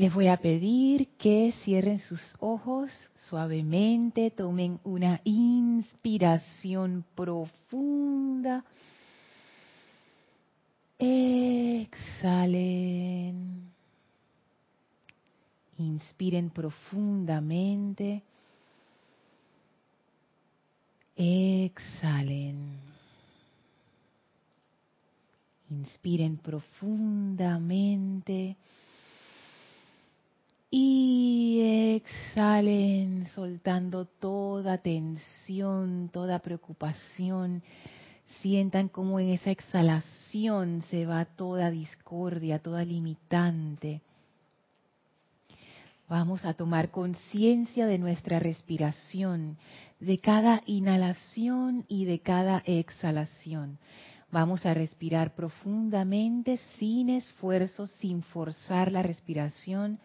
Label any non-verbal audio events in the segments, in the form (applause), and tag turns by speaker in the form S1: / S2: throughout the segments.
S1: Les voy a pedir que cierren sus ojos suavemente, tomen una inspiración profunda. Exhalen. Inspiren profundamente. Exhalen. Inspiren profundamente. Y exhalen soltando toda tensión, toda preocupación. Sientan como en esa exhalación se va toda discordia, toda limitante. Vamos a tomar conciencia de nuestra respiración, de cada inhalación y de cada exhalación. Vamos a respirar profundamente, sin esfuerzo, sin forzar la respiración,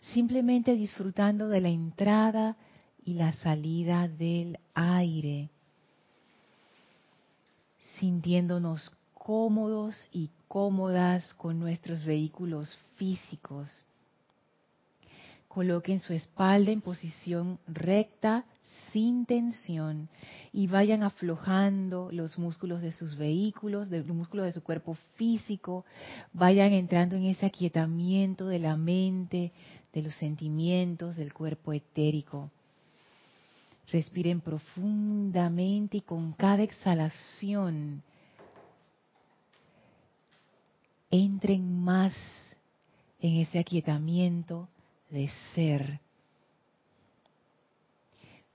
S1: simplemente disfrutando de la entrada y la salida del aire, sintiéndonos cómodos y cómodas con nuestros vehículos físicos. Coloquen su espalda en posición recta, sin tensión, y vayan aflojando los músculos de sus vehículos, de los músculos de su cuerpo físico, vayan entrando en ese aquietamiento de la mente, de los sentimientos, del cuerpo etérico. Respiren profundamente y con cada exhalación entren más en ese aquietamiento, de ser.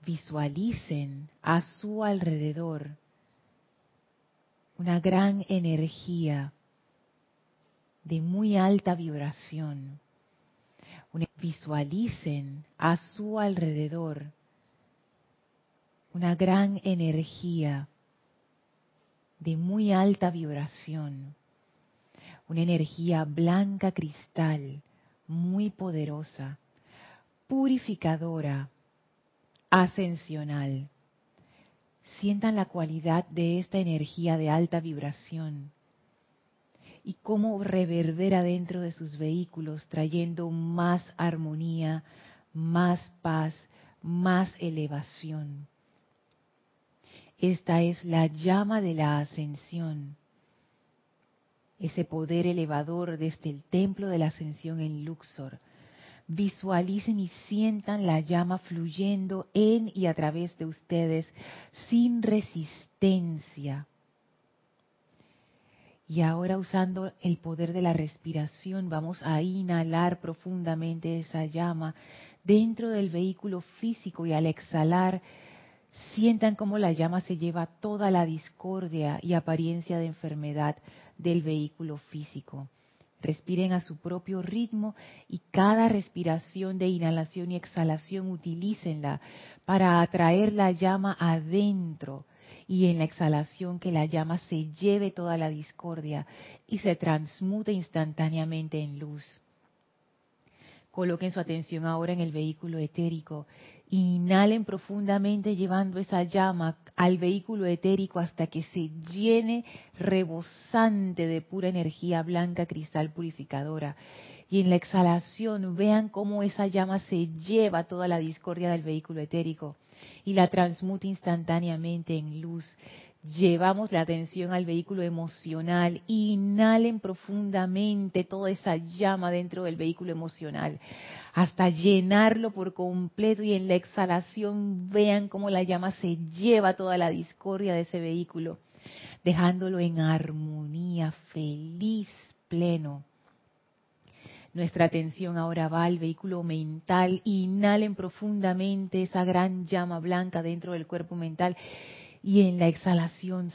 S1: Visualicen a su alrededor una gran energía de muy alta vibración. Visualicen a su alrededor una gran energía de muy alta vibración, una energía blanca cristal muy poderosa, purificadora, ascensional. Sientan la cualidad de esta energía de alta vibración y cómo reverbera dentro de sus vehículos trayendo más armonía, más paz, más elevación. Esta es la llama de la ascensión ese poder elevador desde el templo de la ascensión en Luxor. Visualicen y sientan la llama fluyendo en y a través de ustedes sin resistencia. Y ahora usando el poder de la respiración vamos a inhalar profundamente esa llama dentro del vehículo físico y al exhalar sientan cómo la llama se lleva toda la discordia y apariencia de enfermedad del vehículo físico. Respiren a su propio ritmo y cada respiración de inhalación y exhalación utilícenla para atraer la llama adentro y en la exhalación que la llama se lleve toda la discordia y se transmute instantáneamente en luz. Coloquen su atención ahora en el vehículo etérico. Inhalen profundamente llevando esa llama al vehículo etérico hasta que se llene rebosante de pura energía blanca cristal purificadora. Y en la exhalación vean cómo esa llama se lleva toda la discordia del vehículo etérico y la transmute instantáneamente en luz llevamos la atención al vehículo emocional, inhalen profundamente toda esa llama dentro del vehículo emocional, hasta llenarlo por completo y en la exhalación vean cómo la llama se lleva toda la discordia de ese vehículo, dejándolo en armonía, feliz, pleno. Nuestra atención ahora va al vehículo mental, inhalen profundamente esa gran llama blanca dentro del cuerpo mental. Y en la exhalación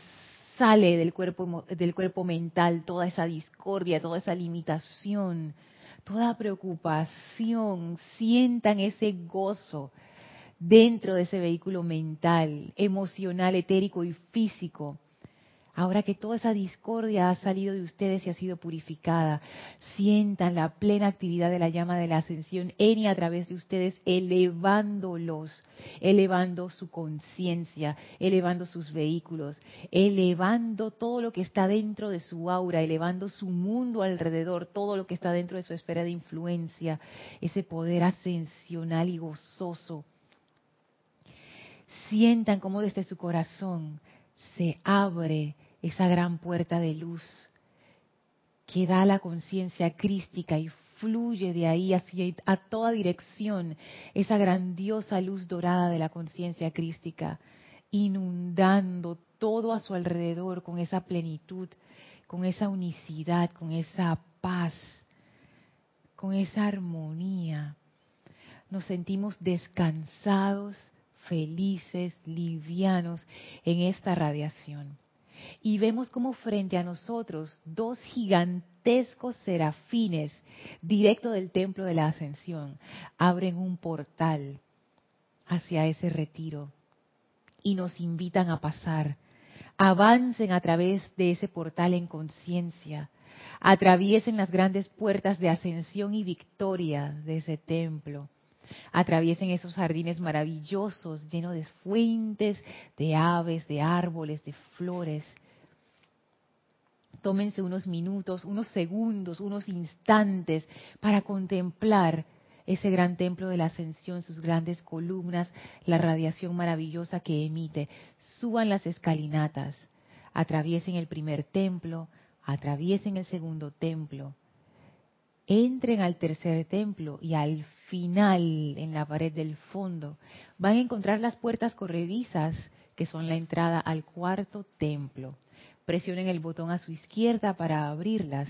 S1: sale del cuerpo, del cuerpo mental toda esa discordia, toda esa limitación, toda preocupación, sientan ese gozo dentro de ese vehículo mental, emocional, etérico y físico, Ahora que toda esa discordia ha salido de ustedes y ha sido purificada, sientan la plena actividad de la llama de la ascensión en y a través de ustedes, elevándolos, elevando su conciencia, elevando sus vehículos, elevando todo lo que está dentro de su aura, elevando su mundo alrededor, todo lo que está dentro de su esfera de influencia, ese poder ascensional y gozoso. Sientan cómo desde su corazón se abre esa gran puerta de luz que da la conciencia crística y fluye de ahí hacia a toda dirección esa grandiosa luz dorada de la conciencia crística, inundando todo a su alrededor con esa plenitud, con esa unicidad, con esa paz, con esa armonía. Nos sentimos descansados, felices, livianos en esta radiación. Y vemos como frente a nosotros dos gigantescos serafines, directo del templo de la ascensión, abren un portal hacia ese retiro y nos invitan a pasar. Avancen a través de ese portal en conciencia, atraviesen las grandes puertas de ascensión y victoria de ese templo atraviesen esos jardines maravillosos llenos de fuentes, de aves, de árboles, de flores. Tómense unos minutos, unos segundos, unos instantes para contemplar ese gran templo de la ascensión, sus grandes columnas, la radiación maravillosa que emite. Suban las escalinatas, atraviesen el primer templo, atraviesen el segundo templo, entren al tercer templo y al final, en la pared del fondo, van a encontrar las puertas corredizas que son la entrada al cuarto templo. Presionen el botón a su izquierda para abrirlas.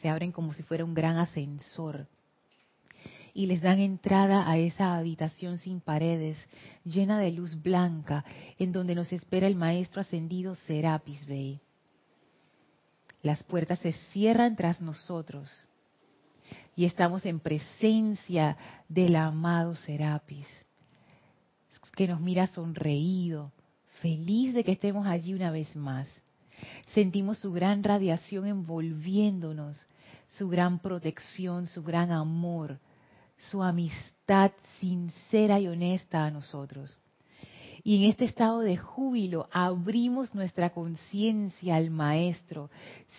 S1: Se abren como si fuera un gran ascensor. Y les dan entrada a esa habitación sin paredes, llena de luz blanca, en donde nos espera el maestro ascendido Serapis Bey. Las puertas se cierran tras nosotros y estamos en presencia del amado Serapis, que nos mira sonreído, feliz de que estemos allí una vez más. Sentimos su gran radiación envolviéndonos, su gran protección, su gran amor, su amistad sincera y honesta a nosotros. Y en este estado de júbilo abrimos nuestra conciencia al Maestro,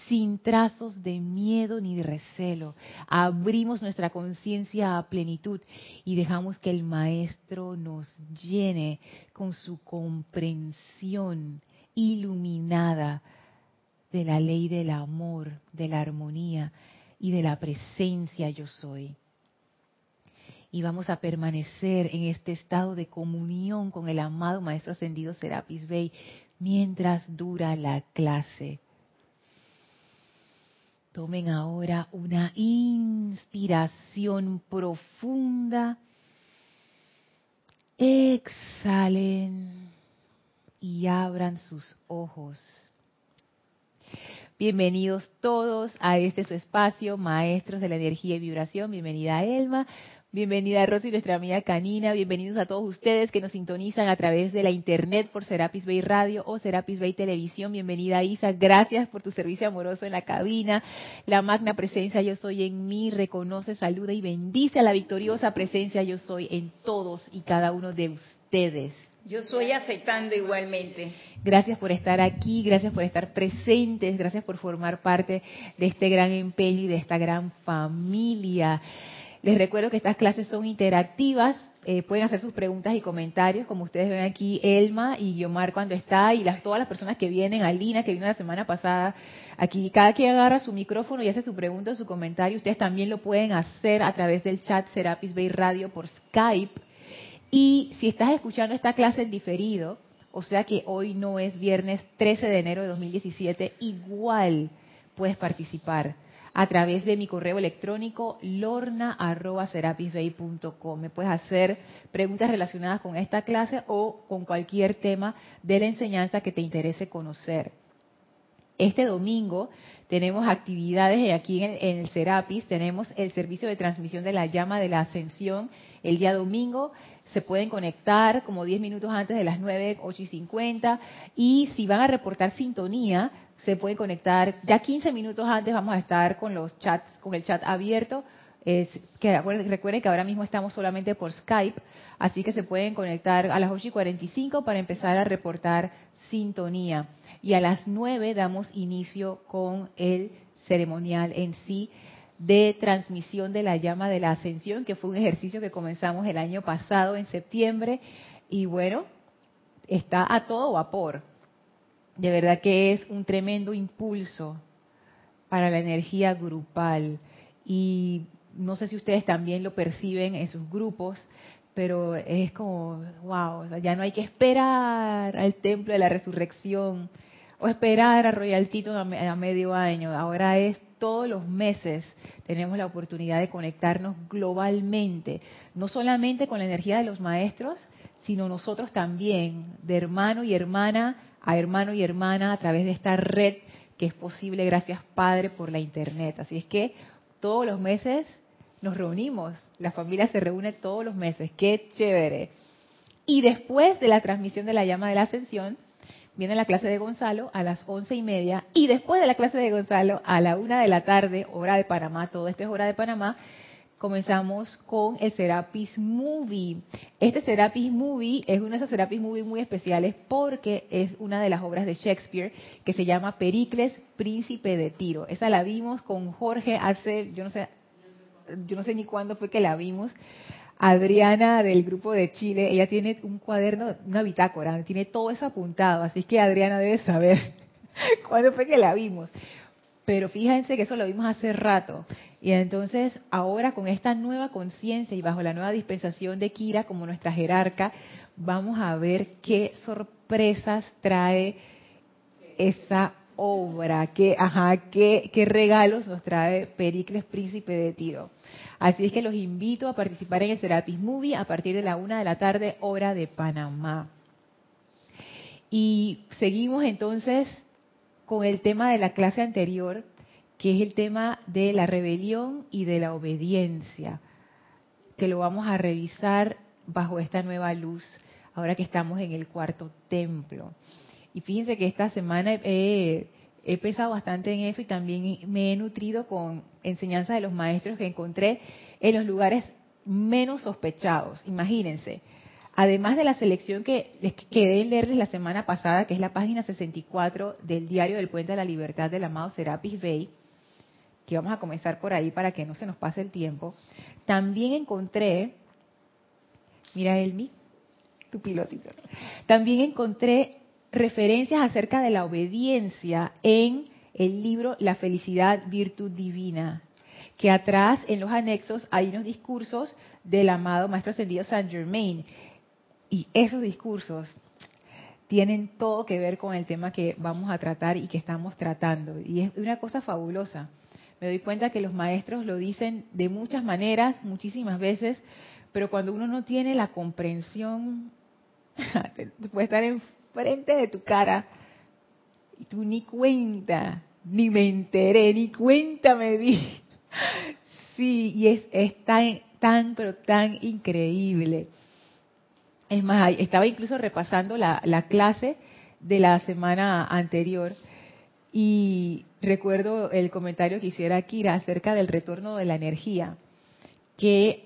S1: sin trazos de miedo ni de recelo. Abrimos nuestra conciencia a plenitud y dejamos que el Maestro nos llene con su comprensión iluminada de la ley del amor, de la armonía y de la presencia yo soy y vamos a permanecer en este estado de comunión con el amado Maestro Ascendido Serapis Bey mientras dura la clase. Tomen ahora una inspiración profunda. Exhalen y abran sus ojos. Bienvenidos todos a este su espacio, Maestros de la Energía y Vibración. Bienvenida Elma. Bienvenida Rosy, nuestra amiga canina. Bienvenidos a todos ustedes que nos sintonizan a través de la internet por Serapis Bay Radio o Serapis Bay Televisión. Bienvenida Isa. Gracias por tu servicio amoroso en la cabina. La magna presencia yo soy en mí reconoce, saluda y bendice a la victoriosa presencia yo soy en todos y cada uno de ustedes.
S2: Yo soy aceptando igualmente.
S1: Gracias por estar aquí, gracias por estar presentes, gracias por formar parte de este gran empeño y de esta gran familia. Les recuerdo que estas clases son interactivas, eh, pueden hacer sus preguntas y comentarios, como ustedes ven aquí, Elma y Guiomar cuando está, y las, todas las personas que vienen, Alina que vino la semana pasada, aquí cada quien agarra su micrófono y hace su pregunta o su comentario, ustedes también lo pueden hacer a través del chat Serapis Bay Radio por Skype, y si estás escuchando esta clase en diferido, o sea que hoy no es viernes 13 de enero de 2017, igual puedes participar a través de mi correo electrónico lorna.serapisbay.com. Me puedes hacer preguntas relacionadas con esta clase o con cualquier tema de la enseñanza que te interese conocer. Este domingo tenemos actividades aquí en el, Serapis, tenemos el servicio de transmisión de la llama de la ascensión el día domingo. Se pueden conectar como 10 minutos antes de las 9, 8 y 50. Y si van a reportar sintonía, se pueden conectar ya 15 minutos antes. Vamos a estar con los chats, con el chat abierto. Es, que, recuerden que ahora mismo estamos solamente por Skype, así que se pueden conectar a las 8 y 45 para empezar a reportar sintonía y a las 9 damos inicio con el ceremonial en sí de transmisión de la llama de la ascensión, que fue un ejercicio que comenzamos el año pasado en septiembre y bueno, está a todo vapor. De verdad que es un tremendo impulso para la energía grupal y no sé si ustedes también lo perciben en sus grupos, pero es como, wow, ya no hay que esperar al templo de la resurrección o esperar a Royal Tito a, medio año. Ahora es todos los meses tenemos la oportunidad de conectarnos globalmente, no solamente con la energía de los maestros, sino nosotros también, de hermano y hermana a hermano y hermana a través de esta red que es posible gracias Padre por la Internet. Así es que todos los meses nos reunimos, la familia se reúne todos los meses, qué chévere. Y después de la transmisión de la llama de la ascensión, viene la clase de Gonzalo a las once y media y después de la clase de Gonzalo a la una de la tarde, hora de Panamá, todo esto es hora de Panamá, comenzamos con el Serapis Movie. Este Serapis Movie es uno de esos Serapis Movie muy especiales porque es una de las obras de Shakespeare que se llama Pericles, Príncipe de Tiro. Esa la vimos con Jorge hace, yo no sé, yo no sé ni cuándo fue que la vimos, Adriana del grupo de Chile, ella tiene un cuaderno, una bitácora, tiene todo eso apuntado, así que Adriana debe saber (laughs) cuándo fue que la vimos. Pero fíjense que eso lo vimos hace rato. Y entonces ahora con esta nueva conciencia y bajo la nueva dispensación de Kira como nuestra jerarca, vamos a ver qué sorpresas trae esa obra, qué, ajá, qué, qué regalos nos trae Pericles Príncipe de Tiro. Así es que los invito a participar en el Serapis Movie a partir de la una de la tarde, hora de Panamá. Y seguimos entonces con el tema de la clase anterior, que es el tema de la rebelión y de la obediencia, que lo vamos a revisar bajo esta nueva luz, ahora que estamos en el cuarto templo. Y fíjense que esta semana he he pensado bastante en eso y también me he nutrido con enseñanzas de los maestros que encontré en los lugares menos sospechados. Imagínense, además de la selección que les quedé leerles la semana pasada, que es la página 64 del diario del Puente de la Libertad del amado Serapis Bey, que vamos a comenzar por ahí para que no se nos pase el tiempo, también encontré, mira Elmi, tu pilotito, también encontré referencias acerca de la obediencia en el libro La felicidad, virtud divina, que atrás en los anexos hay unos discursos del amado Maestro Ascendido Saint Germain. Y esos discursos tienen todo que ver con el tema que vamos a tratar y que estamos tratando. Y es una cosa fabulosa. Me doy cuenta que los maestros lo dicen de muchas maneras, muchísimas veces, pero cuando uno no tiene la comprensión, (laughs) puede estar en frente de tu cara. Y tú ni cuenta, ni me enteré, ni cuenta me di. (laughs) Sí, y es, es tan, tan, pero tan increíble. Es más, estaba incluso repasando la, la clase de la semana anterior y recuerdo el comentario que hiciera Kira acerca del retorno de la energía, que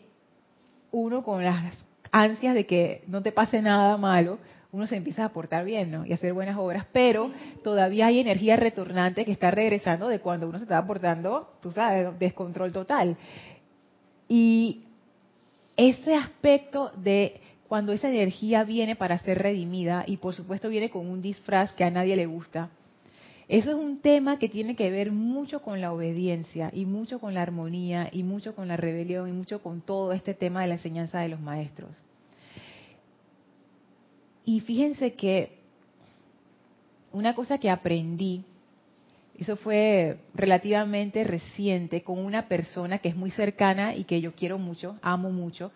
S1: uno con las ansias de que no te pase nada malo, uno se empieza a portar bien. Y a hacer buenas obras, pero todavía hay energía retornante que está regresando de cuando uno se estaba portando, tú sabes, descontrol total. Y ese aspecto de cuando esa energía viene para ser redimida y por supuesto viene con un disfraz que a nadie le gusta, eso es un tema que tiene que ver mucho con la obediencia y mucho con la armonía y mucho con la rebelión y mucho con todo este tema de la enseñanza de los maestros. Y fíjense que una cosa que aprendí, eso fue relativamente reciente, con una persona que es muy cercana y que yo quiero mucho, amo mucho,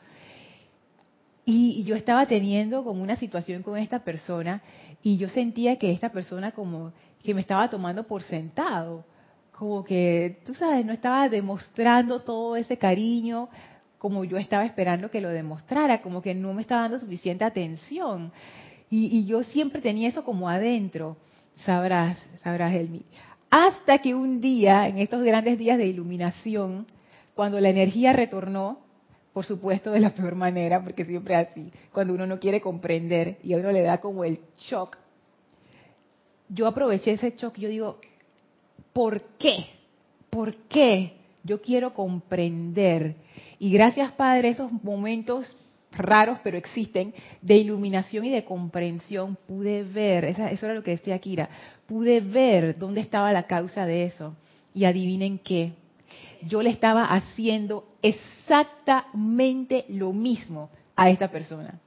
S1: Y yo estaba teniendo como una situación con esta persona y yo sentía que esta persona como que me estaba tomando por sentado, como que, tú sabes, no estaba demostrando todo ese cariño como yo estaba esperando que lo demostrara, como que no me estaba dando suficiente atención. Y, yo siempre tenía eso como adentro, sabrás, sabrás, Elmi. Hasta que un día, en estos grandes días de iluminación, cuando la energía retornó, por supuesto de la peor manera, porque siempre así, cuando uno no quiere comprender y a uno le da como el shock, yo aproveché ese shock, yo digo, ¿por qué? ¿Por qué? Yo quiero comprender. Y gracias, Padre, esos momentos raros, pero existen, de iluminación y de comprensión, pude ver, eso era lo que decía Kira, pude ver dónde estaba la causa de eso. Y adivinen qué, yo le estaba haciendo exactamente lo mismo a esta persona.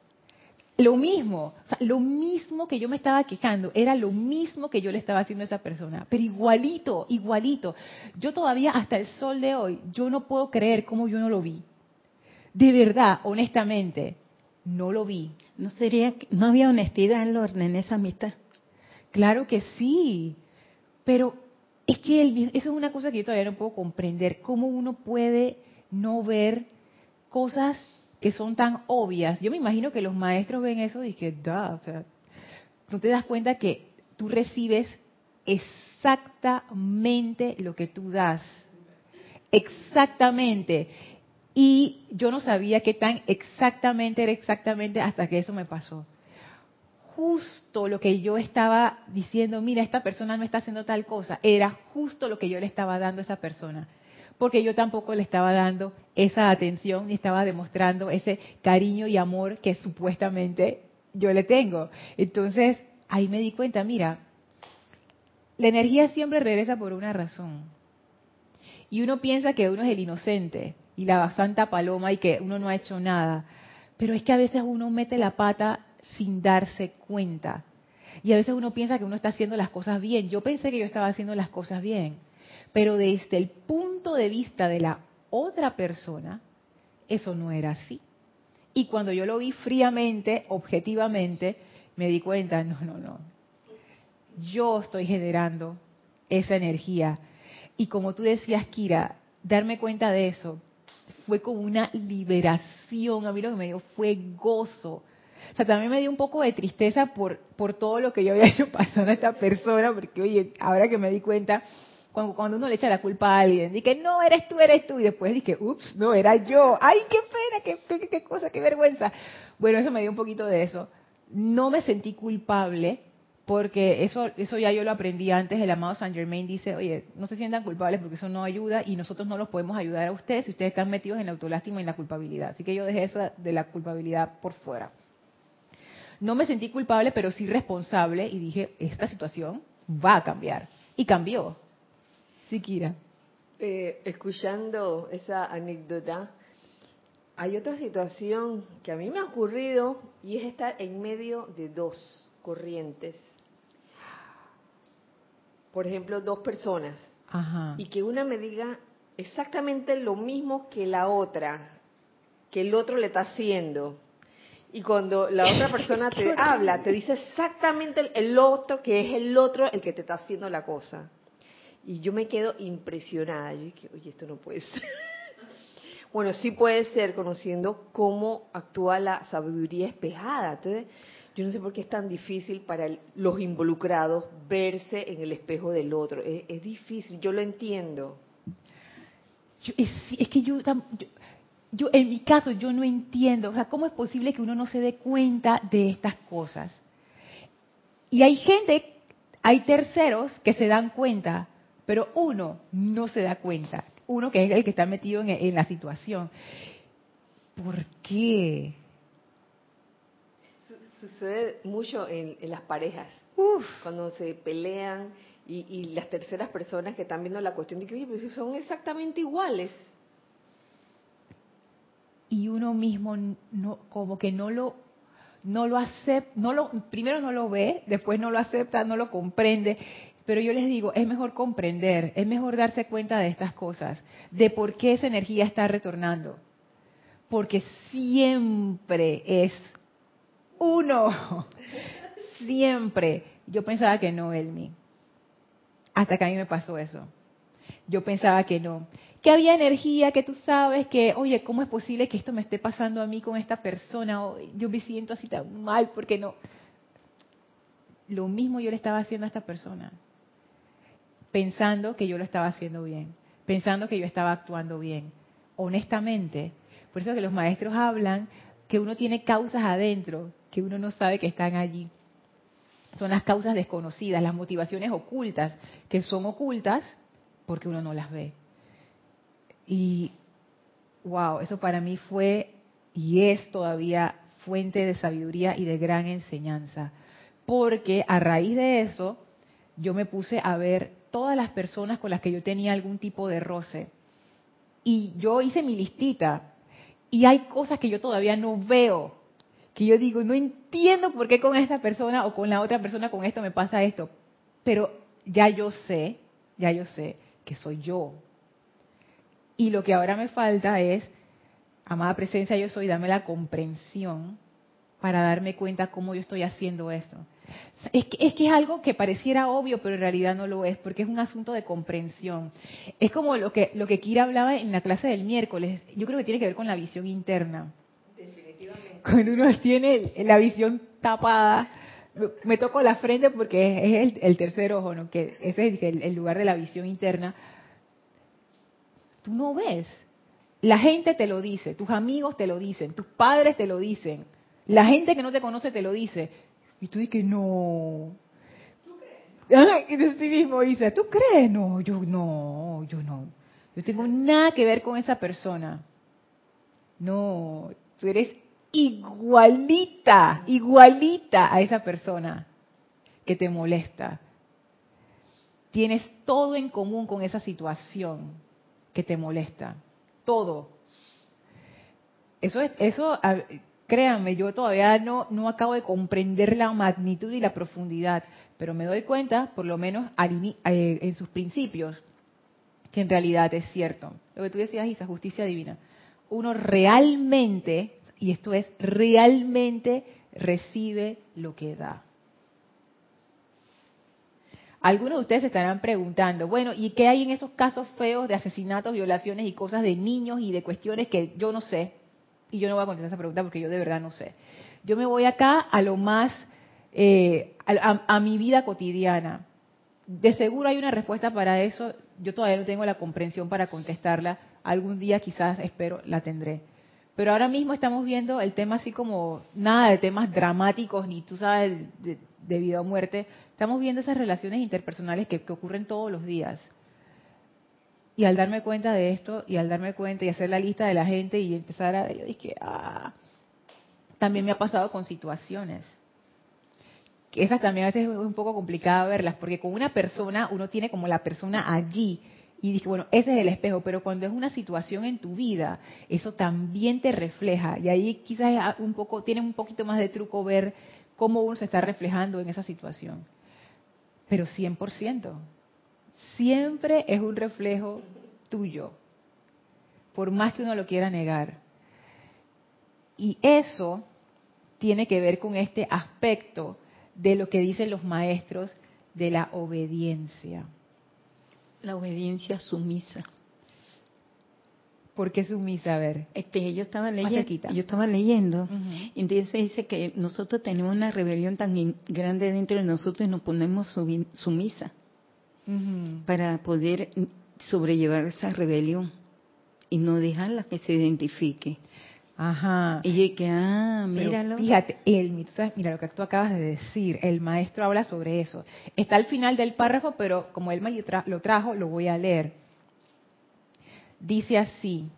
S1: Lo mismo, lo mismo que yo me estaba quejando, era lo mismo que yo le estaba haciendo a esa persona, pero igualito, igualito. Yo todavía hasta el sol de hoy, yo no puedo creer cómo yo no lo vi. De verdad, honestamente, no lo vi.
S3: ¿No sería, no había honestidad en, orden en esa amistad?
S1: Claro que sí, pero es que eso es una cosa que yo todavía no puedo comprender, cómo uno puede no ver cosas que son tan obvias. Yo me imagino que los maestros ven eso y que, da, o sea, no te das cuenta que tú recibes exactamente lo que tú das. Exactamente. Y yo no sabía qué tan exactamente era exactamente hasta que eso me pasó. Justo lo que yo estaba diciendo, mira, esta persona no está haciendo tal cosa, era justo lo que yo le estaba dando a esa persona porque yo tampoco le estaba dando esa atención ni estaba demostrando ese cariño y amor que supuestamente yo le tengo. Entonces, ahí me di cuenta, mira, la energía siempre regresa por una razón. Y uno piensa que uno es el inocente y la santa paloma y que uno no ha hecho nada. Pero es que a veces uno mete la pata sin darse cuenta. Y a veces uno piensa que uno está haciendo las cosas bien. Yo pensé que yo estaba haciendo las cosas bien pero desde el punto de vista de la otra persona, eso no era así. Y cuando yo lo vi fríamente, objetivamente, me di cuenta, no, no, no. Yo estoy generando esa energía. Y como tú decías, Kira, darme cuenta de eso fue como una liberación. A mí lo que me dio fue gozo. O sea, también me dio un poco de tristeza por, por todo lo que yo había hecho (laughs) pasar a esta persona, porque, oye, ahora que me di cuenta, cuando, uno le echa la culpa a alguien, que no, eres tú, eres tú, y después dije, ups, no, era yo, ay, qué pena, qué, qué, cosa, qué vergüenza. Bueno, eso me dio un poquito de eso. No me sentí culpable, porque eso, eso ya yo lo aprendí antes, el amado Saint Germain dice, oye, no se sientan culpables porque eso no ayuda y nosotros no los podemos ayudar a ustedes si ustedes están metidos en la autolástima y en la culpabilidad. Así que yo dejé eso de la culpabilidad por fuera. No me sentí culpable, pero sí responsable y dije, esta situación va a cambiar. Y cambió. Sí, Kira.
S4: Eh, escuchando esa anécdota, hay otra situación que a mí me ha ocurrido y es estar en medio de dos corrientes. Por ejemplo, dos personas. Y que una me diga exactamente lo mismo que la otra, que el otro le está haciendo. Y cuando la otra persona te (laughs) habla, te dice exactamente el otro, que es el otro el que te está haciendo la cosa. Y yo me quedo impresionada. Yo dije, oye, esto no puede ser. (laughs) bueno, sí puede ser, conociendo cómo actúa la sabiduría espejada. Entonces, yo no sé por qué es tan difícil para los involucrados verse en el espejo del otro. Es, difícil, yo lo entiendo.
S1: es, que yo, yo, en mi caso, yo no entiendo. O sea, ¿cómo es posible que uno no se dé cuenta de estas cosas? Y hay gente, hay terceros que se dan cuenta, pero uno no se da cuenta, uno que es el que está metido en, la situación. ¿Por qué?
S4: Sucede mucho en, las parejas, cuando se pelean y, las terceras personas que están viendo la cuestión de que, oye, pero son exactamente iguales.
S1: Y uno mismo no, como que no lo no lo acepta, no lo, primero no lo ve, después no lo acepta, no lo comprende pero yo les digo, es mejor comprender, es mejor darse cuenta de estas cosas, de por qué esa energía está retornando. porque siempre es uno. (laughs) Siempre. Yo pensaba que no, Elmi. Hasta que a mí me pasó eso. Yo pensaba que no. Que había energía, que tú sabes que, oye, ¿cómo es posible que esto me esté pasando a mí con esta persona? yo me siento así tan mal porque no. Lo mismo yo le estaba haciendo a esta persona. Pensando que yo lo estaba haciendo bien. Pensando que yo estaba actuando bien. Honestamente. Por eso que los maestros hablan que uno tiene causas adentro, que uno no sabe que están allí son las causas desconocidas, las motivaciones ocultas, que son ocultas porque uno no las ve. Y, wow, eso para mí fue y es todavía fuente de sabiduría y de gran enseñanza. Porque a raíz de eso, yo me puse a ver todas las personas con las que yo tenía algún tipo de roce. Y yo hice mi listita. Y hay cosas que yo todavía no veo que yo digo, no entiendo por qué con esta persona o con la otra persona con esto me pasa esto, pero ya yo sé, ya yo sé que soy yo. Y lo que ahora me falta es, amada presencia, yo soy, dame la comprensión para darme cuenta cómo yo estoy haciendo esto. Es que, es que, es algo que pareciera obvio, pero en realidad no lo es, porque es un asunto de comprensión. Es como lo que, lo que Kira hablaba en la clase del miércoles. Yo creo que tiene que ver con la visión interna cuando uno tiene la visión tapada, me toco la frente porque es el, tercer ojo, ¿no? que ese es el, lugar de la visión interna. Tú no ves. La gente te lo dice, tus amigos te lo dicen, tus padres te lo dicen, la gente que no te conoce te lo dice. Y tú dices, no. ¿Tú crees? Y de sí mismo dice, ¿tú crees? No, yo no, yo no. Yo tengo nada que ver con esa persona. No, tú eres igualita, igualita a esa persona que te molesta. Tienes todo en común con esa situación que te molesta. Todo. Eso es, eso, créanme, yo todavía no, no acabo de comprender la magnitud y la profundidad, pero me doy cuenta, por lo menos eh, en sus principios, que en realidad es cierto. Lo que tú decías, Isa, justicia divina. Uno realmente y esto es realmente recibe lo que da. Algunos de ustedes se estarán preguntando, bueno, ¿y qué hay en esos casos feos de asesinatos, violaciones y cosas de niños y de cuestiones que yo no sé? Y yo no voy a contestar esa pregunta porque yo de verdad no sé. Yo me voy acá a lo más, eh, a mi vida cotidiana. De seguro hay una respuesta para eso. Yo todavía no tengo la comprensión para contestarla. Algún día quizás, espero, la tendré. Pero ahora mismo estamos viendo el tema así como nada de temas dramáticos, ni tú sabes, de, vida o muerte. Estamos viendo esas relaciones interpersonales que, ocurren todos los días. Y al darme cuenta de esto, y al darme cuenta y hacer la lista de la gente y empezar a... Yo dije, ah, también me ha pasado con situaciones. Que esas también a veces es un poco complicado verlas, porque con una persona uno tiene como la persona allí, y dije, bueno, ese es el espejo, pero cuando es una situación en tu vida, eso también te refleja. Y ahí quizás un poco, tiene un poquito más de truco ver cómo uno se está reflejando en esa situación. Pero 100%. Siempre es un reflejo tuyo, por más que uno lo quiera negar. Y eso tiene que ver con este aspecto de lo que dicen los maestros de la obediencia.
S3: La obediencia sumisa.
S1: ¿Por qué sumisa? A ver.
S3: Este, yo estaba leyendo. Yo estaba leyendo. y Entonces dice que nosotros tenemos una rebelión tan grande dentro de nosotros y nos ponemos sumisa para poder sobrellevar esa rebelión y no dejarla que se identifique.
S1: Ajá.
S3: Y que, ah, míralo.
S1: fíjate, el, mira lo que tú acabas de decir, el maestro habla sobre eso. Está al final del párrafo, pero como él lo trajo, lo voy a leer. Dice así,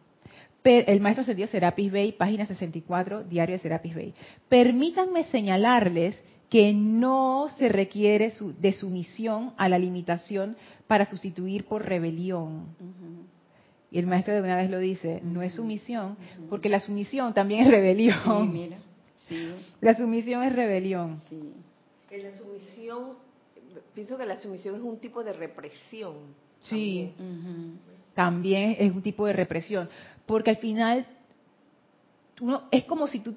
S1: el maestro ascendido Serapis Bey, página 64, diario de Serapis Bey. Permítanme señalarles que no se requiere de sumisión a la limitación para sustituir por rebelión. Y el maestro de una vez lo dice, no es sumisión, porque la sumisión también es rebelión. Sí, mira. La sumisión es rebelión. Sí.
S4: En la sumisión, pienso que la sumisión es un tipo de represión.
S1: Sí, también. es un tipo de represión, porque al final uno, es como si tú,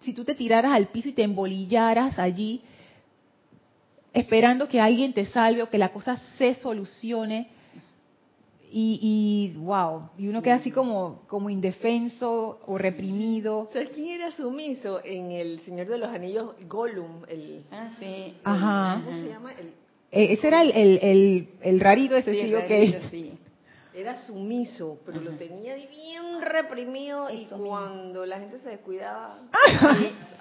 S1: si tú te tiraras al piso y te embolillaras allí, esperando que alguien te salve o que la cosa se solucione. Y, wow, y uno queda así como, como indefenso o reprimido.
S4: ¿Sabes quién era sumiso en El Señor de los Anillos? Gollum, el...
S3: Ah, sí.
S1: Ajá.
S4: ¿Cómo se llama?
S1: Eh, ese era el, el, el, rarito ese, sí,
S4: sí, Era sumiso, pero lo tenía bien reprimido y cuando la gente se descuidaba...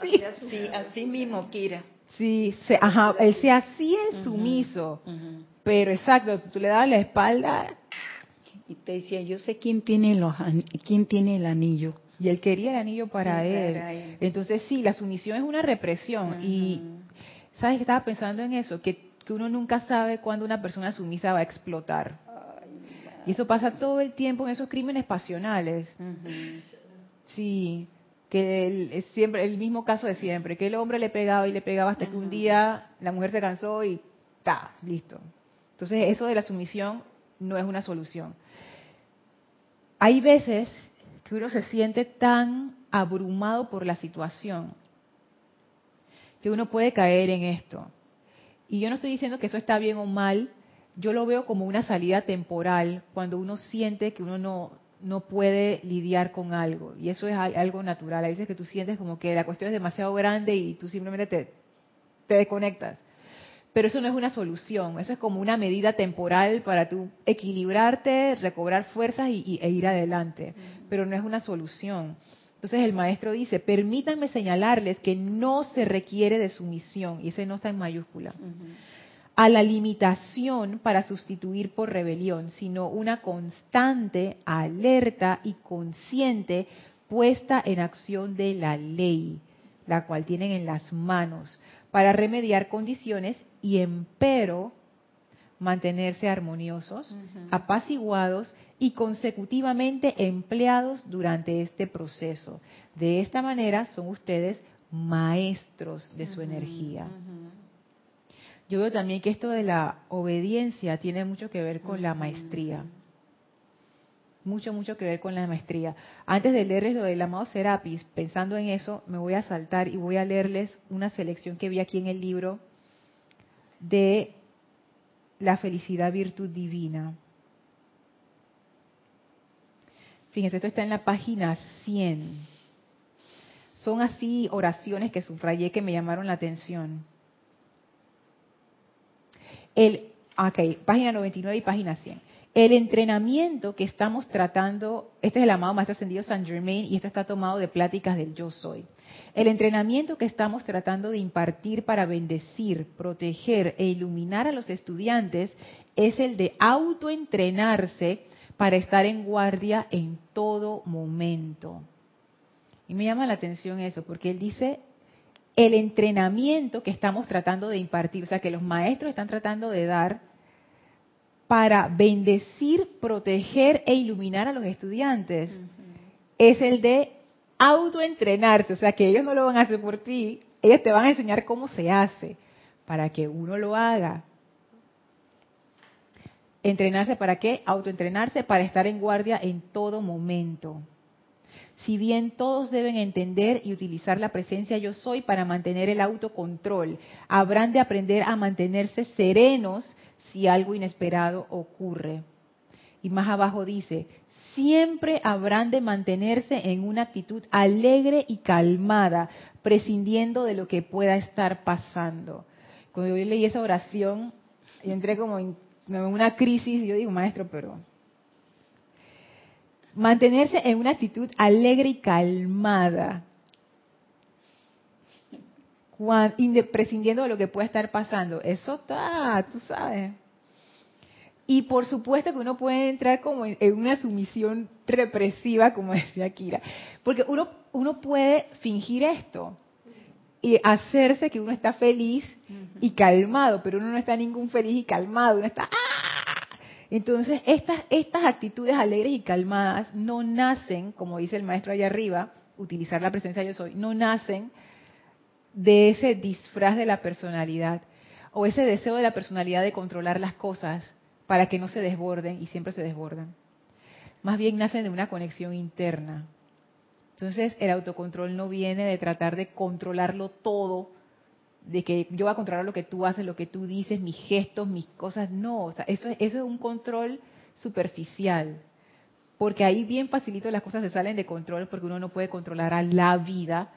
S3: sí, así mismo, Kira.
S1: Sí, se, ajá, él se hacía el sumiso, pero exacto, tú le dabas la espalda
S3: y te decía, yo sé quién tiene los quién tiene el anillo.
S1: Y él quería el anillo para, él. Entonces sí, la sumisión es una represión. Y sabes que estaba pensando en eso, que, que uno nunca sabe cuándo una persona sumisa va a explotar. Y eso pasa todo el tiempo en esos crímenes pasionales. Sí que es siempre el mismo caso de siempre, que el hombre le pegaba y le pegaba hasta que un día la mujer se cansó y ta, listo. Entonces eso de la sumisión no es una solución. Hay veces que uno se siente tan abrumado por la situación que uno puede caer en esto. Y yo no estoy diciendo que eso está bien o mal, yo lo veo como una salida temporal cuando uno siente que uno no, no puede lidiar con algo. Y eso es algo natural. Hay veces que tú sientes como que la cuestión es demasiado grande y tú simplemente te, te desconectas. Pero eso no es una solución, eso es como una medida temporal para tú equilibrarte, recobrar fuerzas y, e ir adelante. Pero no es una solución. Entonces el maestro dice, permítanme señalarles que no se requiere de sumisión, y ese no está en mayúscula a la limitación para sustituir por rebelión, sino una constante, alerta y consciente puesta en acción de la ley, la cual tienen en las manos, para remediar condiciones y empero mantenerse armoniosos, apaciguados y consecutivamente empleados durante este proceso. De esta manera son ustedes maestros de su energía. Yo veo también que esto de la obediencia tiene mucho que ver con la maestría. Mucho, mucho que ver con la maestría. Antes de leerles lo del amado Serapis, pensando en eso, me voy a saltar y voy a leerles una selección que vi aquí en el libro de la felicidad virtud divina. Fíjense, esto está en la página 100. Son así oraciones que subrayé que me llamaron la atención. El, ok, página 99 y página 100. El entrenamiento que estamos tratando, este es el amado Maestro Ascendido San Germain y esto está tomado de pláticas del Yo Soy. El entrenamiento que estamos tratando de impartir para bendecir, proteger e iluminar a los estudiantes es el de autoentrenarse para estar en guardia en todo momento. Y me llama la atención eso, porque él dice el entrenamiento que estamos tratando de impartir, o sea, que los maestros están tratando de dar para bendecir, proteger e iluminar a los estudiantes, es el de autoentrenarse, o sea, que ellos no lo van a hacer por ti, ellos te van a enseñar cómo se hace, para que uno lo haga. ¿Entrenarse para qué? Autoentrenarse para estar en guardia en todo momento si bien todos deben entender y utilizar la presencia yo soy para mantener el autocontrol, habrán de aprender a mantenerse serenos si algo inesperado ocurre. Y más abajo dice, siempre habrán de mantenerse en una actitud alegre y calmada, prescindiendo de lo que pueda estar pasando. Cuando yo leí esa oración, yo entré como en una crisis, y yo digo, maestro, pero mantenerse en una actitud alegre y calmada, prescindiendo de lo que pueda estar pasando. Eso está, tú sabes. Y por supuesto que uno puede entrar como en una sumisión represiva, como (laughs) decía Kira, porque uno, uno puede fingir esto y hacerse que uno está feliz y calmado, pero uno no está ningún feliz y calmado, uno está ¡ah! Entonces, estas, estas actitudes alegres y calmadas no nacen, como dice el maestro allá arriba, utilizar la presencia yo soy, no nacen de ese disfraz de la personalidad o ese deseo de la personalidad de controlar las cosas para que no se desborden y siempre se desbordan. Más bien nacen de una conexión interna. Entonces el autocontrol no viene de tratar de controlarlo todo, de que yo voy a controlar lo que tú haces, lo que tú dices, mis gestos, mis cosas, no, o sea, eso, eso es un control superficial, porque ahí bien facilito las cosas se salen de control porque uno no puede controlar a la vida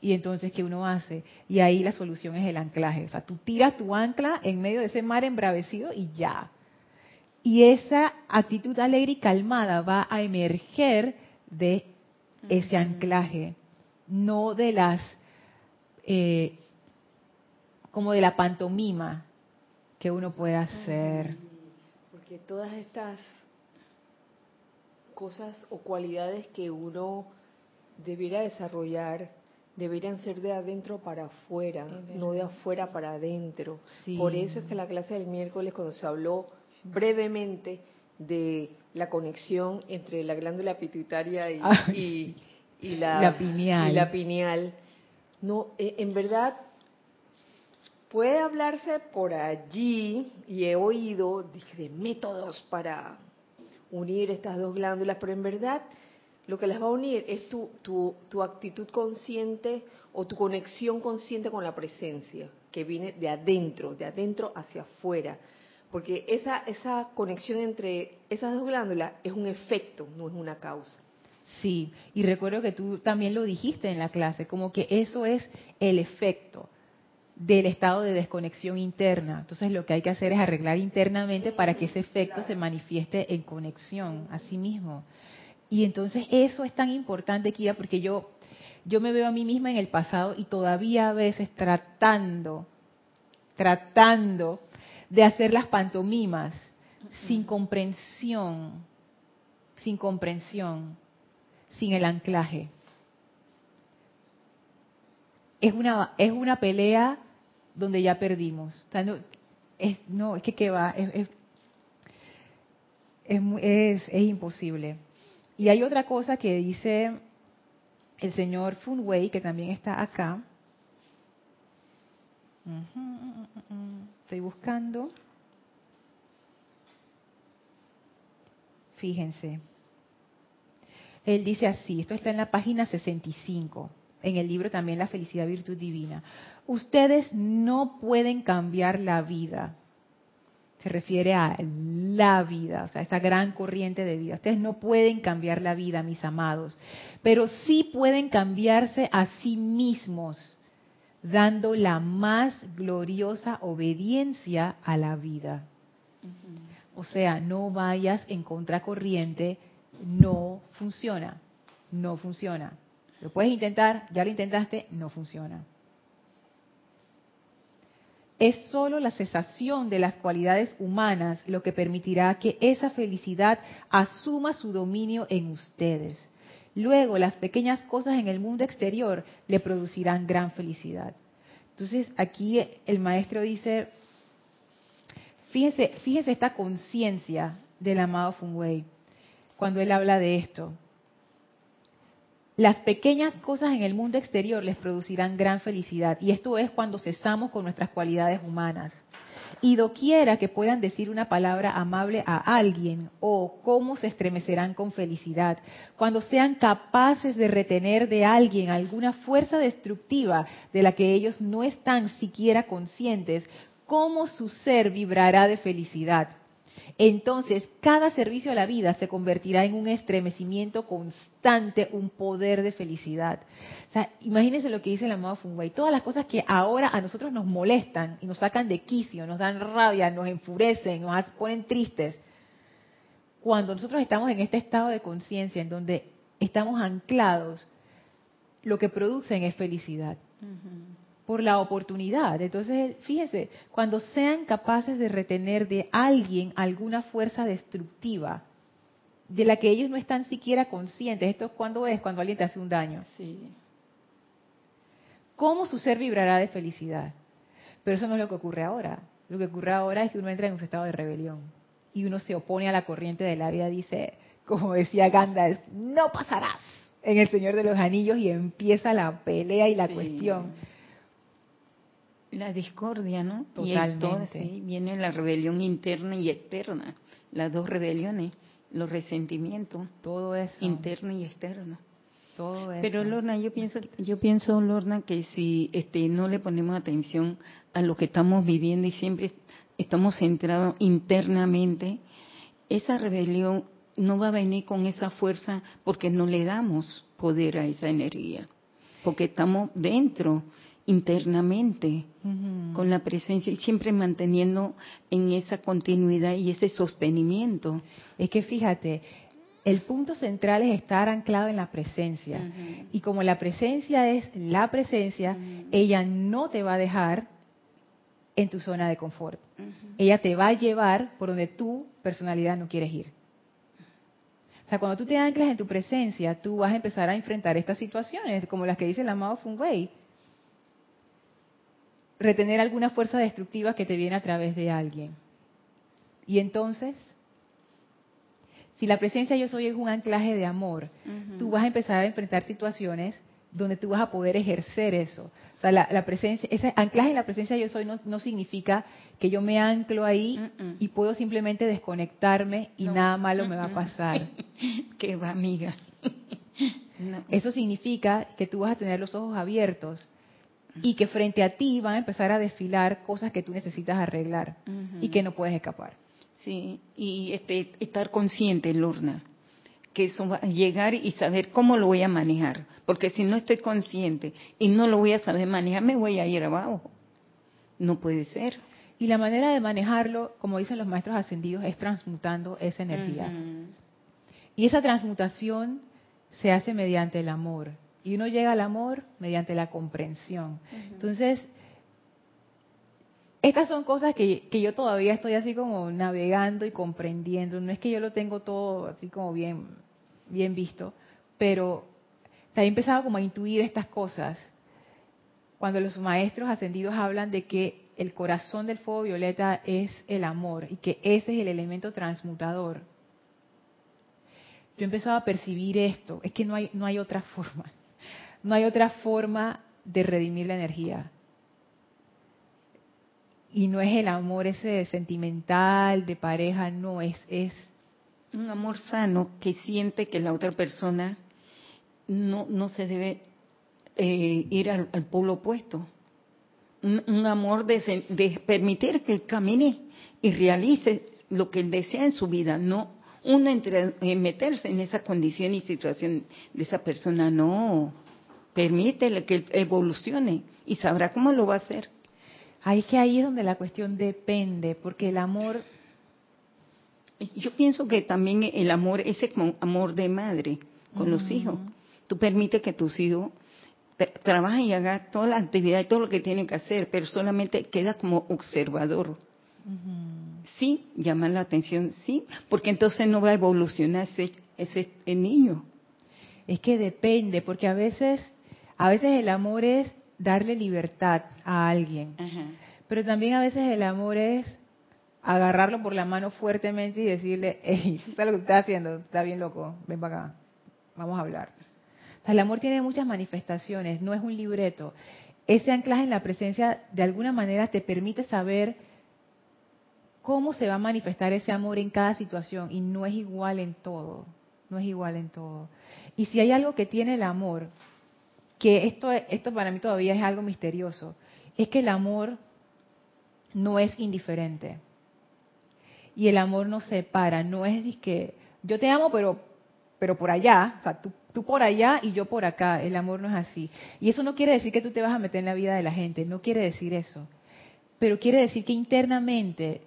S1: y entonces ¿qué uno hace? Y ahí la solución es el anclaje, o sea, tú tiras tu ancla en medio de ese mar embravecido y ya. Y esa actitud alegre y calmada va a emerger de ese anclaje, no de las, eh, como de la pantomima que uno puede hacer.
S4: Porque todas estas cosas o cualidades que uno debiera desarrollar deberían ser de adentro para afuera, no de afuera para adentro. Por eso es que la clase del miércoles, cuando se habló brevemente de la conexión entre la glándula pituitaria y, la, pineal. la pineal. No, e, en verdad puede hablarse por allí y he oído de, métodos para unir estas dos glándulas, pero en verdad lo que las va a unir es tu, tu, tu actitud consciente o tu conexión consciente con la presencia que viene de adentro, de adentro hacia afuera porque esa, esa conexión entre esas dos glándulas es un efecto, no es una causa.
S1: Sí, y recuerdo que tú también lo dijiste en la clase, como que eso es el efecto del estado de desconexión interna. Entonces lo que hay que hacer es arreglar internamente para que ese efecto se manifieste en conexión a sí mismo. Y entonces eso es tan importante, Kira, porque yo, yo me veo a mí misma en el pasado y todavía a veces tratando, tratando de hacer las pantomimas sin comprensión, sin comprensión, sin el anclaje. Es una, es una pelea donde ya perdimos. no, es, no, es que qué va, es, es, es, imposible. Y hay otra cosa que dice el señor Funway, que también está acá. Estoy buscando. Fíjense. Él dice así, esto está en la página 65, en el libro también La felicidad virtud divina. Ustedes no pueden cambiar la vida. Se refiere a la vida, o sea, esa gran corriente de vida. Ustedes no pueden cambiar la vida, mis amados, pero sí pueden cambiarse a sí mismos dando la más gloriosa obediencia a la vida. O sea, no vayas en contracorriente, no funciona, no funciona. Lo puedes intentar, ya lo intentaste, no funciona. Es solo la cesación de las cualidades humanas lo que permitirá que esa felicidad asuma su dominio en ustedes. Luego las pequeñas cosas en el mundo exterior le producirán gran felicidad. Entonces aquí el maestro dice, fíjense, fíjense esta conciencia del amado Wei cuando él habla de esto. Las pequeñas cosas en el mundo exterior les producirán gran felicidad. Y esto es cuando cesamos con nuestras cualidades humanas. Y doquiera que puedan decir una palabra amable a alguien o cómo se estremecerán con felicidad. Cuando sean capaces de retener de alguien alguna fuerza destructiva de la que ellos no están siquiera conscientes, cómo su ser vibrará de felicidad entonces cada servicio a la vida se convertirá en un estremecimiento constante, un poder de felicidad. O sea, imagínense lo que dice el amado Fungway. Todas las cosas que ahora a nosotros nos molestan y nos sacan de quicio, nos dan rabia, nos enfurecen, nos ponen tristes. Cuando nosotros estamos en este estado de conciencia en donde estamos anclados, lo que producen es felicidad por la oportunidad. Entonces, fíjense, cuando sean capaces de retener de alguien alguna fuerza destructiva, de la que ellos no están siquiera conscientes, esto es cuando es, cuando alguien te hace un daño. Sí. ¿Cómo su ser vibrará de felicidad? Pero eso no es lo que ocurre ahora. Lo que ocurre ahora es que uno entra en un estado de rebelión y uno se opone a la corriente de la vida, dice, como decía Gandalf, no pasarás en el Señor de los Anillos y empieza la pelea y la cuestión
S3: la discordia, ¿no? Totalmente. Y viene la rebelión interna y externa, las dos rebeliones, los resentimientos, todo eso interno y externo. Todo eso. Pero Lorna, yo pienso, yo pienso Lorna que si este no le ponemos atención a lo que estamos viviendo y siempre estamos centrados internamente, esa rebelión no va a venir con esa fuerza porque no le damos poder a esa energía, porque estamos dentro internamente con la presencia y siempre manteniendo en esa continuidad y ese sostenimiento.
S1: Es que fíjate, el punto central es estar anclado en la presencia. Y como la presencia es la presencia, ella no te va a dejar en tu zona de confort. Ella te va a llevar por donde tu personalidad no quieres ir. O sea, cuando tú te anclas en tu presencia, tú vas a empezar a enfrentar estas situaciones, como las que dice el amado Feng Wei retener alguna fuerza destructiva que te viene a través de alguien. Y entonces, si la presencia yo soy es un anclaje de amor, tú vas a empezar a enfrentar situaciones donde tú vas a poder ejercer eso. O sea, la, presencia, ese anclaje en la presencia yo soy no, significa que yo me anclo ahí y puedo simplemente desconectarme y nada malo me va a pasar. (laughs)
S3: Qué va, amiga. (laughs)
S1: Eso significa que tú vas a tener los ojos abiertos y que frente a ti van a empezar a desfilar cosas que tú necesitas arreglar y que no puedes escapar.
S3: Sí, y este, estar consciente, Lorna, que eso va a llegar y saber cómo lo voy a manejar, porque si no estoy consciente y no lo voy a saber manejar, me voy a ir abajo. No puede ser.
S1: Y la manera de manejarlo, como dicen los maestros ascendidos, es transmutando esa energía. Y esa transmutación se hace mediante el amor. Y uno llega al amor mediante la comprensión. Entonces, estas son cosas que, yo todavía estoy así como navegando y comprendiendo. No es que yo lo tengo todo así como bien, bien visto, pero he empezado como a intuir estas cosas. Cuando los maestros ascendidos hablan de que el corazón del fuego violeta es el amor y que ese es el elemento transmutador. Yo he empezado a percibir esto, es que no hay, no hay otra forma. No hay otra forma de redimir la energía. Y no es el amor ese sentimental, de pareja, no, es, es
S3: un amor sano que siente que la otra persona no, no se debe eh, ir al, polo opuesto. Un, amor de, de, permitir que él camine y realice lo que él desea en su vida, no uno entre, eh, meterse en esa condición y situación de esa persona, no. Permítele que evolucione y sabrá cómo lo va a hacer.
S1: Ahí que ahí es donde la cuestión depende, porque el amor...
S3: Yo pienso que también el amor, ese amor de madre con los hijos. Tú permites que tus hijos trabajen y hagan toda la actividad y todo lo que tienen que hacer, pero solamente queda como observador. Sí, llama la atención, sí, porque entonces no va a evolucionar ese, ese niño.
S1: Es que depende, porque a veces a veces el amor es darle libertad a alguien, pero también a veces el amor es agarrarlo por la mano fuertemente y decirle, hey, ¿sabes (laughs) lo que estás haciendo? Está bien loco, ven para acá, vamos a hablar. el amor tiene muchas manifestaciones, no es un libreto. Ese anclaje en la presencia de alguna manera te permite saber cómo se va a manifestar ese amor en cada situación y no es igual en todo, no es igual en todo. Y si hay algo que tiene el amor, que esto, esto para mí todavía es algo misterioso, es que el amor no es indiferente. Y el amor no separa, no es que yo te amo, pero, pero por allá, o sea, tú, tú por allá y yo por acá, el amor no es así. Y eso no quiere decir que tú te vas a meter en la vida de la gente, no quiere decir eso. Pero quiere decir que internamente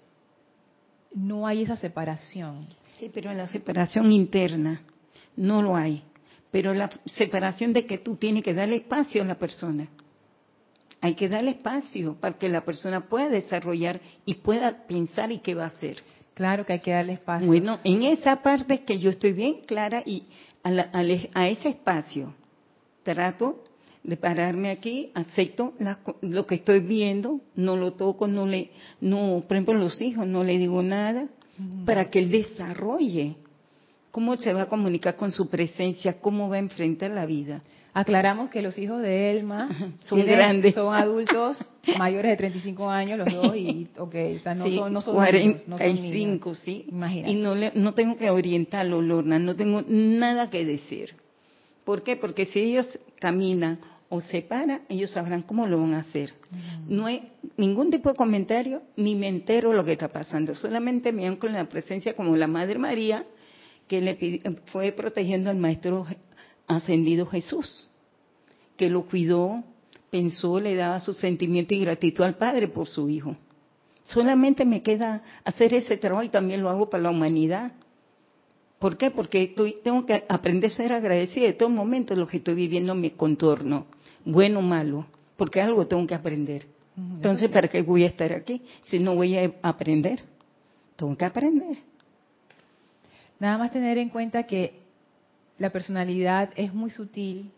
S1: no hay esa separación.
S3: Sí, pero en la separación interna no lo hay pero la separación de que tú tienes que darle espacio a la persona. Hay que darle espacio para que la persona pueda desarrollar y pueda pensar y qué va a hacer.
S1: Claro que hay que darle espacio.
S3: Bueno, en esa parte que yo estoy bien clara y a, ese espacio trato de pararme aquí, acepto lo que estoy viendo, no lo toco, no le, no, por ejemplo, los hijos, no le digo nada, para que él desarrolle cómo se va a comunicar con su presencia, cómo va a enfrentar la vida.
S1: Aclaramos que los hijos de Elma son grandes, son adultos mayores de 35 años los dos y okay, no son no son 45,
S3: sí. Imagínate. Y no no tengo que orientarlo, Lorna, no tengo nada que decir. ¿Por qué? Porque si ellos caminan o se paran, ellos sabrán cómo lo van a hacer. No hay ningún tipo de comentario, ni me entero lo que está pasando. Solamente me dan con la presencia como la Madre María, que le fue protegiendo al Maestro ascendido Jesús, que lo cuidó, pensó, le daba su sentimiento y gratitud al Padre por su Hijo. Solamente me queda hacer ese trabajo y también lo hago para la humanidad. ¿Por qué? Porque tengo que aprender a ser agradecida de todo momento lo que estoy viviendo en mi contorno, bueno o malo, porque algo tengo que aprender. Entonces, ¿para qué voy a estar aquí si no voy a aprender? Tengo que aprender.
S1: Nada más tener en cuenta que la personalidad es muy sutil.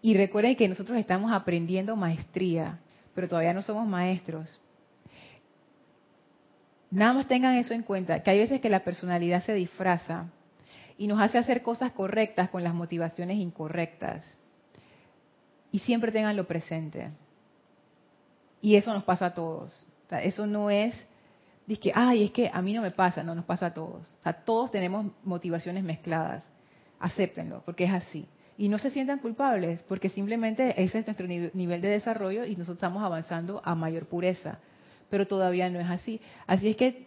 S1: Y recuerden que nosotros estamos aprendiendo maestría, pero todavía no somos maestros. Nada más tengan eso en cuenta, que hay veces que la personalidad se disfraza y nos hace hacer cosas correctas con las motivaciones incorrectas. Y siempre tenganlo presente. Y eso nos pasa a todos. eso no es, que, ay, es que a mí no me pasa, no, nos pasa a todos. O sea, todos tenemos motivaciones mezcladas. Acéptenlo, porque es así. Y no se sientan culpables, porque simplemente ese es nuestro nivel de desarrollo y nosotros estamos avanzando a mayor pureza pero todavía no es así. Así es que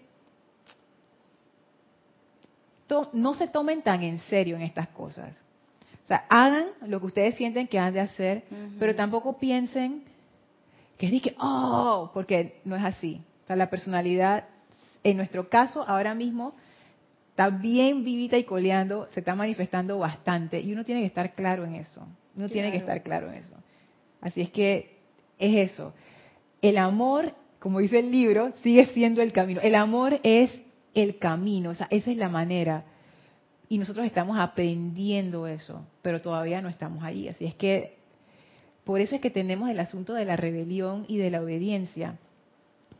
S1: no se tomen tan en serio en estas cosas. O sea, hagan lo que ustedes sienten que han de hacer, pero tampoco piensen que es que, oh, porque no es así. O sea, la personalidad, en nuestro caso, ahora mismo, está bien vivita y coleando, se está manifestando bastante, y uno tiene que estar claro en eso. Uno tiene que estar claro en eso. Así es que es eso. El amor como dice el libro, sigue siendo el camino. El amor es el camino, o sea, esa es la manera. Y nosotros estamos aprendiendo eso, pero todavía no estamos ahí. Así es que, por eso es que tenemos el asunto de la rebelión y de la obediencia.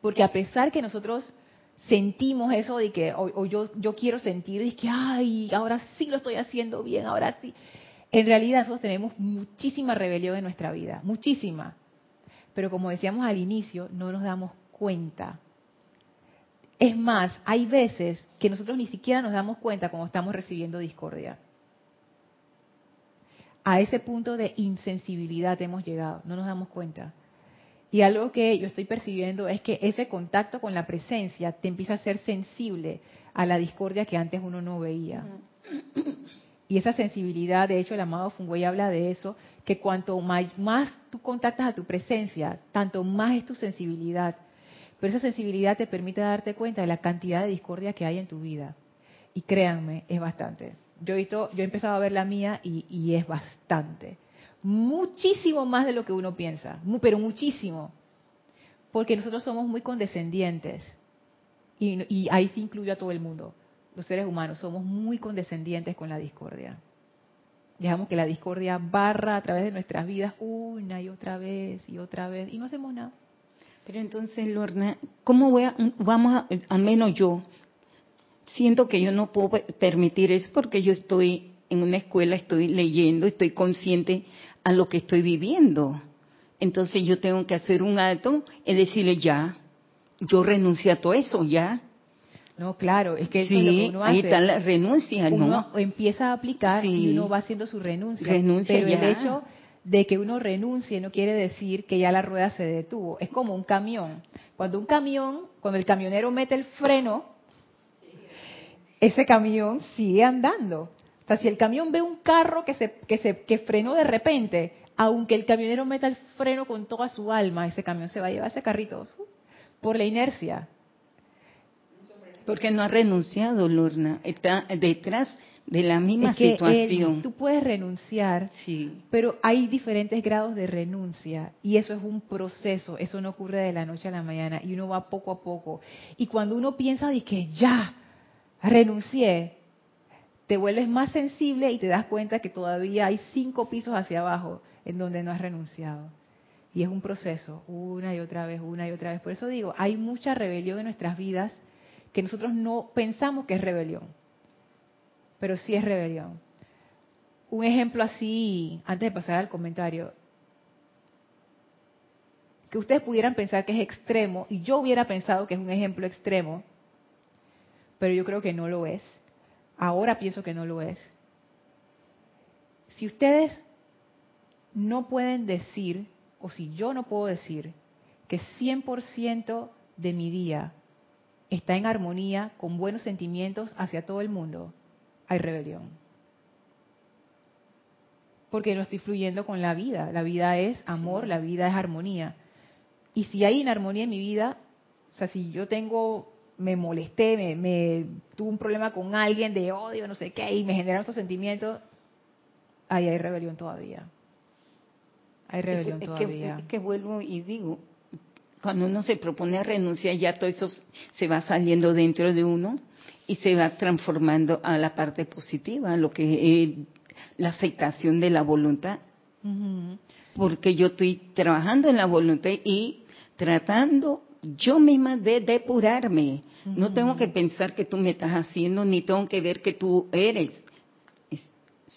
S1: Porque a pesar que nosotros sentimos eso de que, o, yo, yo quiero sentir, de que, ay, ahora sí lo estoy haciendo bien, ahora sí. En realidad nosotros tenemos muchísima rebelión en nuestra vida, muchísima pero como decíamos al inicio, no nos damos cuenta. Es más, hay veces que nosotros ni siquiera nos damos cuenta cuando estamos recibiendo discordia. A ese punto de insensibilidad hemos llegado, no nos damos cuenta. Y algo que yo estoy percibiendo es que ese contacto con la presencia te empieza a ser sensible a la discordia que antes uno no veía. Y esa sensibilidad, de hecho, el amado Fungüey habla de eso, que cuanto más, tú contactas a tu presencia, tanto más es tu sensibilidad. Pero esa sensibilidad te permite darte cuenta de la cantidad de discordia que hay en tu vida. Y créanme, es bastante. Yo he, visto, yo he empezado a ver la mía y, es bastante. Muchísimo más de lo que uno piensa, pero muchísimo. Porque nosotros somos muy condescendientes. Y, y ahí se incluye a todo el mundo. Los seres humanos somos muy condescendientes con la discordia. Dejamos que la discordia barra a través de nuestras vidas una y otra vez y otra vez y no hacemos nada.
S3: Pero entonces, Lorna, ¿cómo voy a, vamos a, al menos yo, siento que yo no puedo permitir eso porque yo estoy en una escuela, estoy leyendo, estoy consciente a lo que estoy viviendo. Entonces yo tengo que hacer un acto y decirle ya, yo renuncio a todo eso, ya,
S1: no, claro, es que
S3: eso es lo que uno hace. ahí está la renuncia,
S1: uno empieza a aplicar y uno va haciendo su renuncia. pero el hecho de que uno renuncie no quiere decir que ya la rueda se detuvo. Es como un camión. Cuando un camión, cuando el camionero mete el freno, ese camión sigue andando. O sea, si el camión ve un carro que se, que se que frenó de repente, aunque el camionero meta el freno con toda su alma, ese camión se va a llevar ese carrito por la inercia.
S3: Porque no ha renunciado, Lorna. Está detrás de la misma situación.
S1: tú puedes renunciar, sí. pero hay diferentes grados de renuncia y eso es un proceso, eso no ocurre de la noche a la mañana y uno va poco a poco. Y cuando uno piensa de que ya renuncié, te vuelves más sensible y te das cuenta que todavía hay cinco pisos hacia abajo en donde no has renunciado. Y es un proceso, una y otra vez, una y otra vez. Por eso digo, hay mucha rebelión en nuestras vidas que nosotros no pensamos que es rebelión, pero sí es rebelión. Un ejemplo así, antes de pasar al comentario, que ustedes pudieran pensar que es extremo, y yo hubiera pensado que es un ejemplo extremo, pero yo creo que no lo es, ahora pienso que no lo es. Si ustedes no pueden decir, o si yo no puedo decir, que 100% de mi día está en armonía con buenos sentimientos hacia todo el mundo, hay rebelión. Porque no estoy fluyendo con la vida. La vida es amor, la vida es armonía. Y si hay inarmonía en mi vida, o sea, si yo tengo, me molesté, me, me tuve un problema con alguien de odio, no sé qué, y me generaron estos sentimientos, ahí hay rebelión todavía. Hay rebelión todavía.
S3: es que vuelvo y digo, cuando uno se propone a renunciar, ya todo eso se va saliendo dentro de uno y se va transformando a la parte positiva, lo que es la aceptación de la voluntad. Porque yo estoy trabajando en la voluntad y tratando yo misma de depurarme. No tengo que pensar que tú me estás haciendo, ni tengo que ver que tú eres.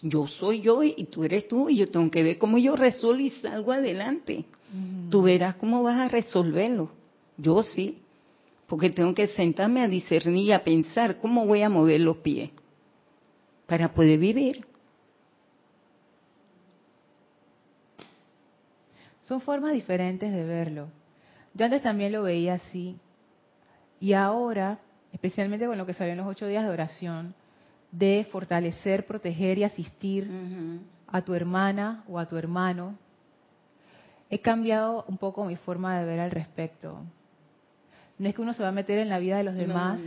S3: Yo soy yo y tú eres tú y yo tengo que ver cómo yo resuelvo y salgo adelante. Tú verás cómo vas a resolverlo. Yo sí, porque tengo que sentarme a discernir y a pensar cómo voy a mover los pies para poder vivir.
S1: Son formas diferentes de verlo. Yo antes también lo veía así. Y ahora, especialmente con lo que salió en los ocho días de oración, de fortalecer, proteger y asistir a tu hermana o a tu hermano, he cambiado un poco mi forma de ver al respecto. No es que uno se va a meter en la vida de los demás,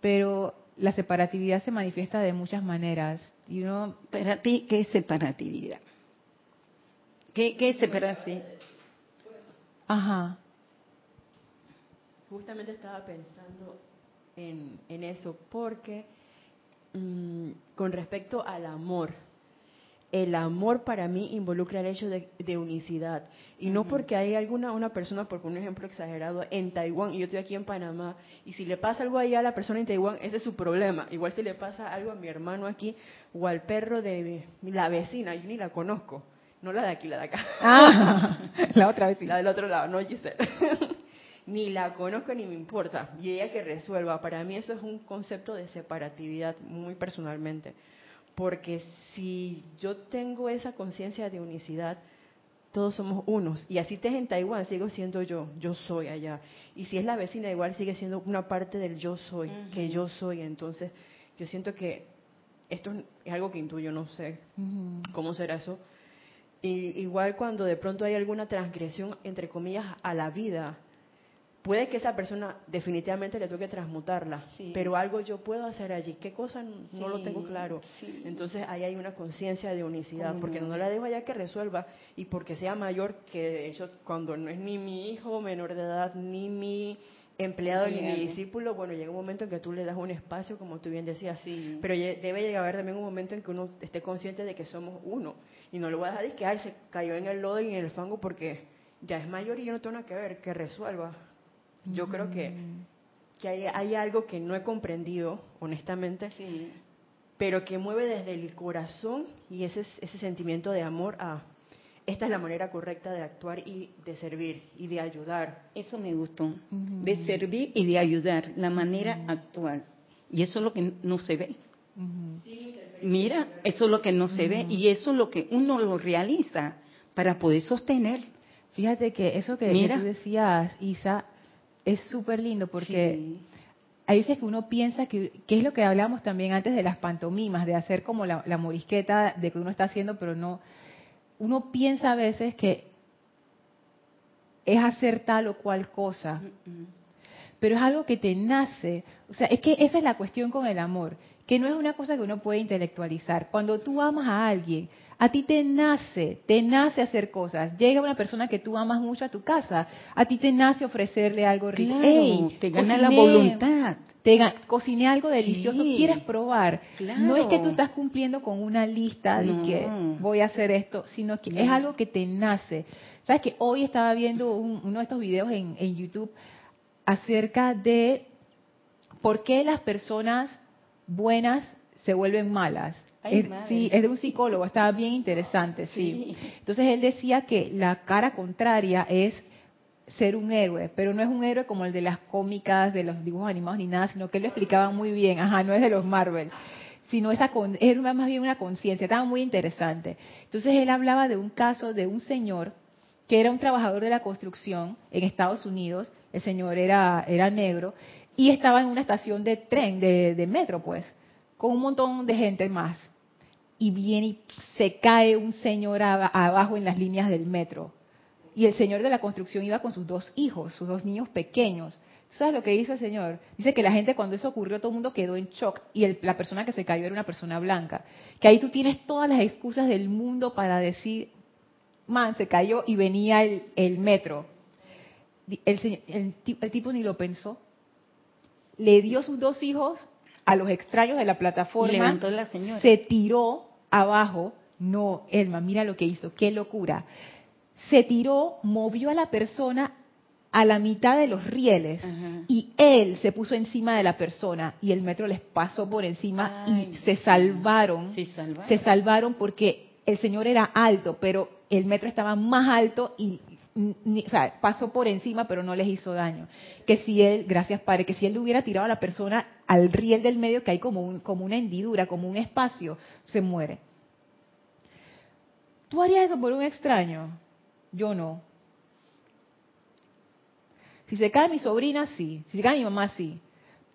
S1: pero la separatividad se manifiesta de muchas maneras. Y uno,
S3: Para ti, ¿qué es separatividad? ¿Qué, qué es separatividad?
S1: Ajá.
S5: Justamente estaba pensando en, en eso, porque mm, con respecto al amor, el amor para mí involucra el hecho de, unicidad. Y no porque hay alguna una persona, por un ejemplo exagerado, en Taiwán y yo estoy aquí en Panamá, y si le pasa algo allá a la persona en Taiwán, ese es su problema. Igual si le pasa algo a mi hermano aquí o al perro de la vecina, yo ni la conozco. No la de aquí, la de acá.
S1: Ah, (laughs) la otra vecina.
S5: La del otro lado, no Giselle. (laughs) ni la conozco ni me importa. Y ella que resuelva. Para mí eso es un concepto de separatividad, muy personalmente porque si yo tengo esa conciencia de unicidad, todos somos unos. Y así estés en Taiwán, sigo siendo yo, yo soy allá. Y si es la vecina, igual sigue siendo una parte del yo soy, que yo soy. Entonces, yo siento que esto es algo que intuyo, no sé cómo será eso. Y igual cuando de pronto hay alguna transgresión, entre comillas, a la vida, puede que esa persona definitivamente le toque transmutarla, pero algo yo puedo hacer allí. ¿Qué cosa? No lo tengo claro. Entonces ahí hay una conciencia de unicidad, porque no? la dejo allá que resuelva y porque sea mayor, que de hecho cuando no es ni mi hijo menor de edad, ni mi empleado ni mi discípulo, bueno, llega un momento en que tú le das un espacio, como tú bien decías, pero debe llegar a haber también un momento en que uno esté consciente de que somos uno y no lo voy a dejar de que, ay, se cayó en el lodo y en el fango porque ya es mayor y yo no tengo nada que ver, que resuelva. Yo creo que, que hay, algo que no he comprendido, honestamente, pero que mueve desde el corazón y ese, ese sentimiento de amor a esta es la manera correcta de actuar y de servir y de ayudar.
S3: Eso me gustó, de servir y de ayudar, la manera actual. Y eso es lo que no se ve. Mira, eso es lo que no se ve y eso es lo que uno lo realiza para poder sostener.
S1: Fíjate que eso que, Mira. tú decías, Isa, es súper lindo porque hay veces que uno piensa que, que, es lo que hablábamos también antes de las pantomimas, de hacer como la, morisqueta de que uno está haciendo, pero no. Uno piensa a veces que es hacer tal o cual cosa, pero es algo que te nace. O sea, es que esa es la cuestión con el amor, que no es una cosa que uno puede intelectualizar. Cuando tú amas a alguien, a ti te nace, te nace hacer cosas. Llega una persona que tú amas mucho a tu casa, a ti te nace ofrecerle algo rico.
S3: te gana la voluntad.
S1: Te cociné algo delicioso, quieres probar. No es que tú estás cumpliendo con una lista de que voy a hacer esto, sino que es algo que te nace. Sabes que hoy estaba viendo uno de estos videos en, en YouTube acerca de por qué las personas buenas se vuelven malas sí, es de un psicólogo, estaba bien interesante, sí. Entonces él decía que la cara contraria es ser un héroe, pero no es un héroe como el de las cómicas, de los dibujos animados ni nada, sino que él lo explicaba muy bien, ajá, no es de los Marvel, sino esa era más bien una conciencia, estaba muy interesante. Entonces él hablaba de un caso de un señor que era un trabajador de la construcción en Estados Unidos, el señor era, era negro, y estaba en una estación de tren, de, metro, pues, con un montón de gente más. Y viene y se cae un señor abajo en las líneas del metro y el señor de la construcción iba con sus dos hijos, sus dos niños pequeños. ¿Sabes lo que hizo el señor? Dice que la gente cuando eso ocurrió todo el mundo quedó en shock y la persona que se cayó era una persona blanca. Que ahí tú tienes todas las excusas del mundo para decir, man, se cayó y venía el, metro. El, el tipo ni lo pensó. Le dio sus dos hijos a los extraños de la plataforma.
S3: levantó la señora.
S1: Se tiró abajo. No, Elma, mira lo que hizo. Qué locura se tiró, movió a la persona a la mitad de los rieles y él se puso encima de la persona y el metro les pasó por encima y se salvaron, se salvaron. porque el señor era alto, pero el metro estaba más alto y pasó por encima, pero no les hizo daño. Que si él, gracias Padre, que si él le hubiera tirado a la persona al riel del medio, que hay como, un, como una hendidura, como un espacio, se muere. ¿Tú harías eso por un extraño? Yo no. Si se cae mi sobrina, sí. Si se cae mi mamá, sí.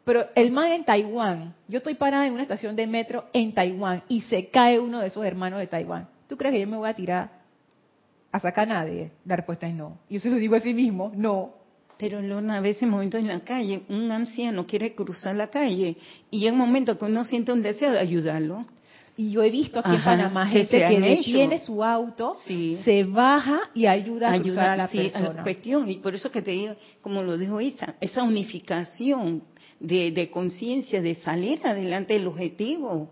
S1: Pero el man en Taiwán, yo estoy parada en una estación de metro en Taiwán y se cae uno de esos hermanos de Taiwán. ¿Tú crees que yo me voy a tirar a sacar a nadie? La respuesta es no. Yo se lo digo a sí mismo, no.
S3: Pero Lona, a veces momento en la calle, un anciano quiere cruzar la calle y en un momento que uno siente un deseo de ayudarlo.
S1: Y yo he visto aquí en Panamá gente que, detiene su auto, se baja y ayuda a cruzar a la persona.
S3: cuestión, y por eso que te digo, como lo dijo Isa, esa unificación de, conciencia, de salir adelante del objetivo.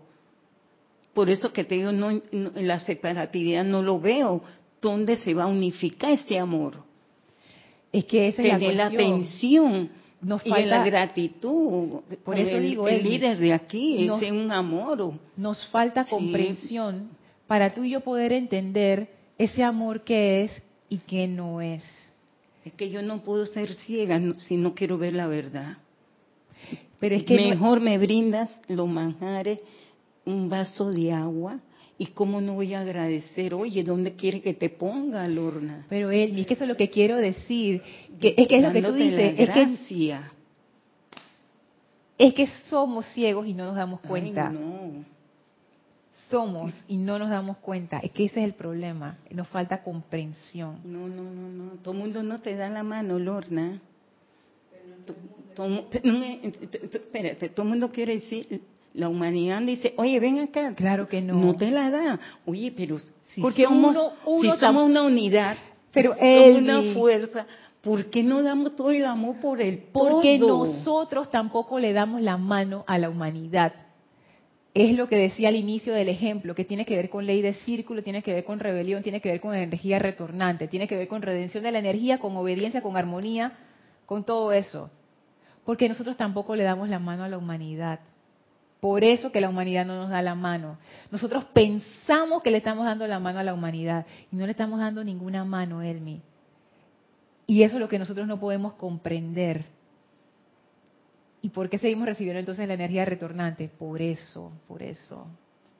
S3: Por eso que te digo, no, en la separatividad no lo veo. ¿Dónde se va a unificar ese amor?
S1: Es que esa es la,
S3: la atención nos falta y la gratitud. Por eso digo, el, líder de aquí es un amor.
S1: Nos falta comprensión para tú y yo poder entender ese amor que es y que no es.
S3: Es que yo no puedo ser ciega si no quiero ver la verdad. Pero es que mejor me brindas los manjares, un vaso de agua, ¿Y cómo no voy a agradecer? Oye, ¿dónde quiere que te ponga, Lorna?
S1: Pero él, es que eso es lo que quiero decir. Que, es que es lo que tú dices. Es que, es que somos ciegos y no nos damos cuenta. no. Somos y no nos damos cuenta. Es que ese es el problema. Nos falta comprensión.
S3: No, no, no, no. Todo el mundo no te da la mano, Lorna. espérate, todo el mundo quiere decir la humanidad dice, oye, ven acá.
S1: Claro que no.
S3: No te la da. Oye, pero si somos, si somos una unidad,
S1: pero es
S3: una fuerza, ¿por qué no damos todo el amor por el
S1: todo? Porque nosotros tampoco le damos la mano a la humanidad. Es lo que decía al inicio del ejemplo, que tiene que ver con ley de círculo, tiene que ver con rebelión, tiene que ver con energía retornante, tiene que ver con redención de la energía, con obediencia, con armonía, con todo eso. Porque nosotros tampoco le damos la mano a la humanidad. Por eso que la humanidad no nos da la mano. Nosotros pensamos que le estamos dando la mano a la humanidad y no le estamos dando ninguna mano, Elmi. Y eso es lo que nosotros no podemos comprender. ¿Y por qué seguimos recibiendo entonces la energía retornante? Por eso, por eso,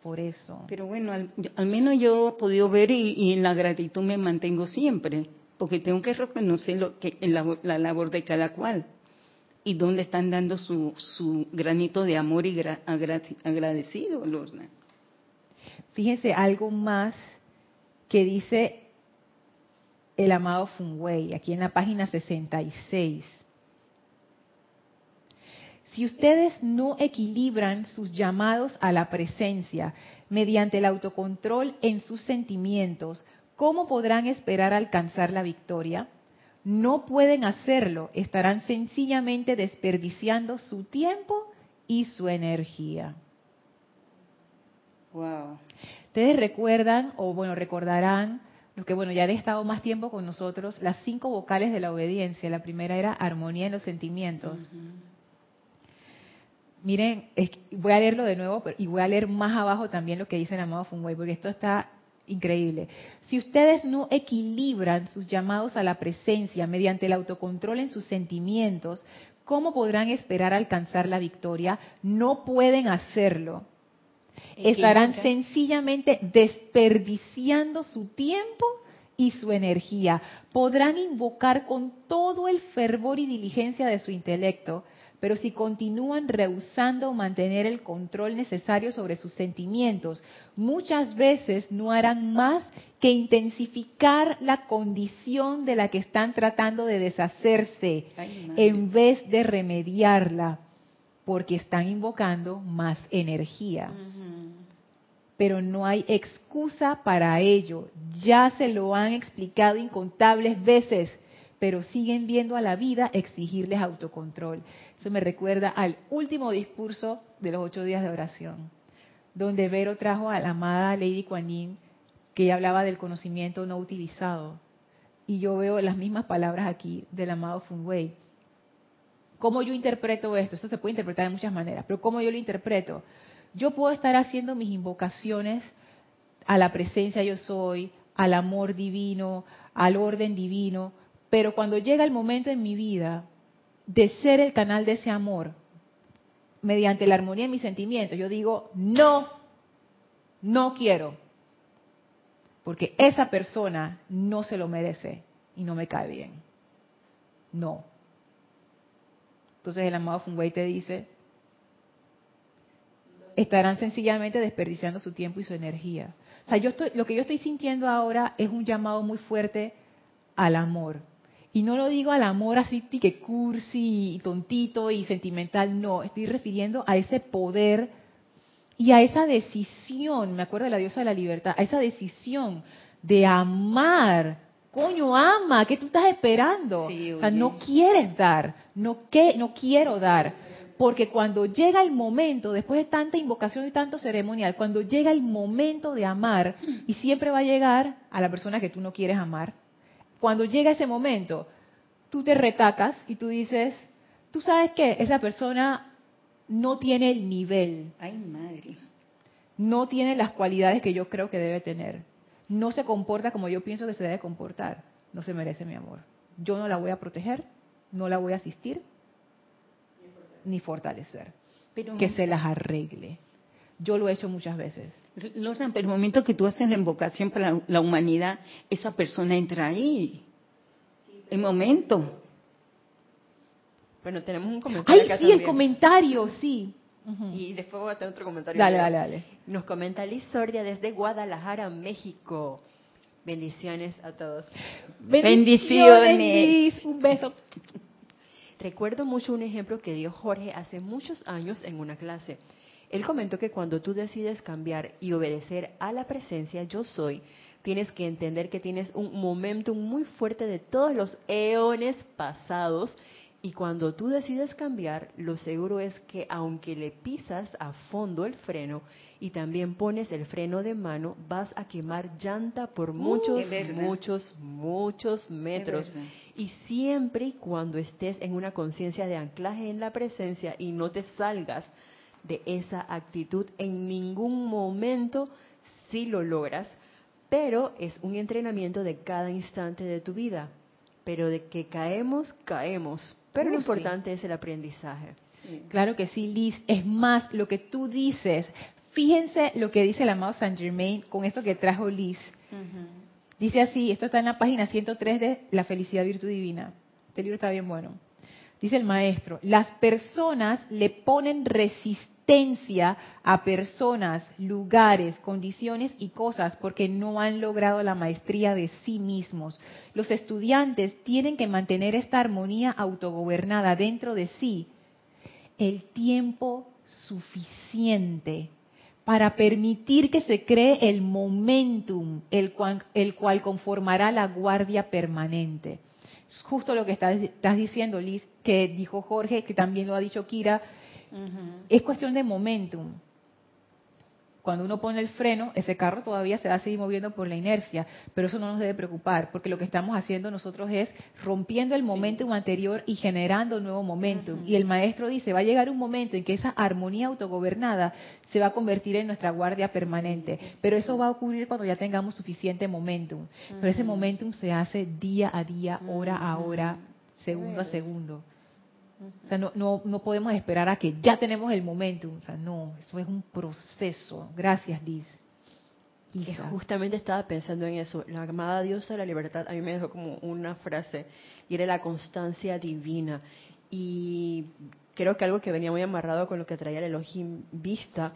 S1: por eso.
S3: Pero bueno, al, menos yo he podido ver y, en la gratitud me mantengo siempre, porque tengo que reconocer lo que, la labor de cada cual y dónde están dando su, su granito de amor y agradecido, Lorna.
S1: Fíjense algo más que dice el amado Wei, aquí en la página 66. Si ustedes no equilibran sus llamados a la presencia mediante el autocontrol en sus sentimientos, ¿cómo podrán esperar alcanzar la victoria? No pueden hacerlo, estarán sencillamente desperdiciando su tiempo y su energía.
S3: Wow.
S1: Ustedes recuerdan, o bueno, recordarán, los que bueno, ya han estado más tiempo con nosotros, las cinco vocales de la obediencia. La primera era armonía en los sentimientos. Miren, voy a leerlo de nuevo y voy a leer más abajo también lo que dice el amado Fungway, porque esto está Increíble. Si ustedes no equilibran sus llamados a la presencia mediante el autocontrol en sus sentimientos, ¿cómo podrán esperar alcanzar la victoria? No pueden hacerlo. Estarán sencillamente desperdiciando su tiempo y su energía. Podrán invocar con todo el fervor y diligencia de su intelecto, pero si continúan rehusando mantener el control necesario sobre sus sentimientos, muchas veces no harán más que intensificar la condición de la que están tratando de deshacerse en vez de remediarla, porque están invocando más energía. Pero no hay excusa para ello. Ya se lo han explicado incontables veces pero siguen viendo a la vida exigirles autocontrol. Eso me recuerda al último discurso de los ocho días de oración, donde Vero trajo a la amada Lady Kuan Yin, que hablaba del conocimiento no utilizado. Y yo veo las mismas palabras aquí del amado Feng Wei. ¿Cómo yo interpreto esto? Esto se puede interpretar de muchas maneras, pero ¿cómo yo lo interpreto? Yo puedo estar haciendo mis invocaciones a la presencia yo soy, al amor divino, al orden divino, pero cuando llega el momento en mi vida de ser el canal de ese amor, mediante la armonía de mis sentimientos, yo digo, no, no quiero. Porque esa persona no se lo merece y no me cae bien. No. Entonces el amado Fungwei te dice, estarán sencillamente desperdiciando su tiempo y su energía. O sea, yo estoy, lo que yo estoy sintiendo ahora es un llamado muy fuerte al amor. Y no lo digo al amor así que cursi, tontito y sentimental, no, estoy refiriendo a ese poder y a esa decisión, me acuerdo de la diosa de la libertad, a esa decisión de amar. Coño, ama, ¿qué tú estás esperando? o sea, no quieres dar, no, que, no quiero dar. Porque cuando llega el momento, después de tanta invocación y tanto ceremonial, cuando llega el momento de amar, y siempre va a llegar a la persona que tú no quieres amar, cuando llega ese momento, tú te retacas y tú dices, tú sabes que esa persona no tiene el nivel.
S3: Ay, madre.
S1: No tiene las cualidades que yo creo que debe tener. No se comporta como yo pienso que se debe comportar. No se merece mi amor. Yo no la voy a proteger, no la voy a asistir, ni fortalecer. Pero, que se las arregle. Yo lo he hecho muchas veces.
S3: Loran, pero el momento que tú haces la invocación para la humanidad, esa persona entra ahí. El momento.
S5: Bueno, tenemos un comentario.
S1: Ay, sí, el comentario, sí.
S5: Y después voy a tener otro comentario.
S1: Dale, dale, dale.
S5: Nos comenta Liz Sordia desde Guadalajara, México. Bendiciones a todos.
S1: Bendiciones. Bendiciones. Un beso.
S5: Recuerdo mucho un ejemplo que dio Jorge hace muchos años en una clase. Él comentó que cuando tú decides cambiar y obedecer a la presencia yo soy, tienes que entender que tienes un momentum muy fuerte de todos los eones pasados y cuando tú decides cambiar, lo seguro es que aunque le pisas a fondo el freno y también pones el freno de mano, vas a quemar llanta por uh, muchos, muchos, muchos metros. Y siempre y cuando estés en una conciencia de anclaje en la presencia y no te salgas de esa actitud en ningún momento si lo logras, pero es un entrenamiento de cada instante de tu vida. Pero de que caemos, caemos. Pero lo uh, importante es el aprendizaje.
S1: Claro que sí, Liz. Es más, lo que tú dices, fíjense lo que dice el amado Saint Germain con esto que trajo Liz. Dice así, esto está en la página 103 de La felicidad virtud divina. Este libro está bien bueno. Dice el maestro, las personas le ponen resistencia a personas, lugares, condiciones y cosas porque no han logrado la maestría de sí mismos. Los estudiantes tienen que mantener esta armonía autogobernada dentro de sí el tiempo suficiente para permitir que se cree el momentum, el cual, el cual conformará la guardia permanente. Es justo lo que estás, estás diciendo, Liz, que dijo Jorge, que también lo ha dicho Kira, es cuestión de momentum. Cuando uno pone el freno, ese carro todavía se va a seguir moviendo por la inercia, pero eso no nos debe preocupar, porque lo que estamos haciendo nosotros es rompiendo el momentum anterior y generando nuevo momentum. Y el maestro dice, va a llegar un momento en que esa armonía autogobernada se va a convertir en nuestra guardia permanente, pero eso va a ocurrir cuando ya tengamos suficiente momentum. Pero ese momentum se hace día a día, hora a hora, segundo a segundo. O sea, no, no, no podemos esperar a que ya tenemos el momento. O sea, no, eso es un proceso. Gracias, Liz.
S5: Y justamente estaba pensando en eso. La amada diosa de la libertad a mí me dejó como una frase y era la constancia divina. Y creo que algo que venía muy amarrado con lo que traía el Elohim vista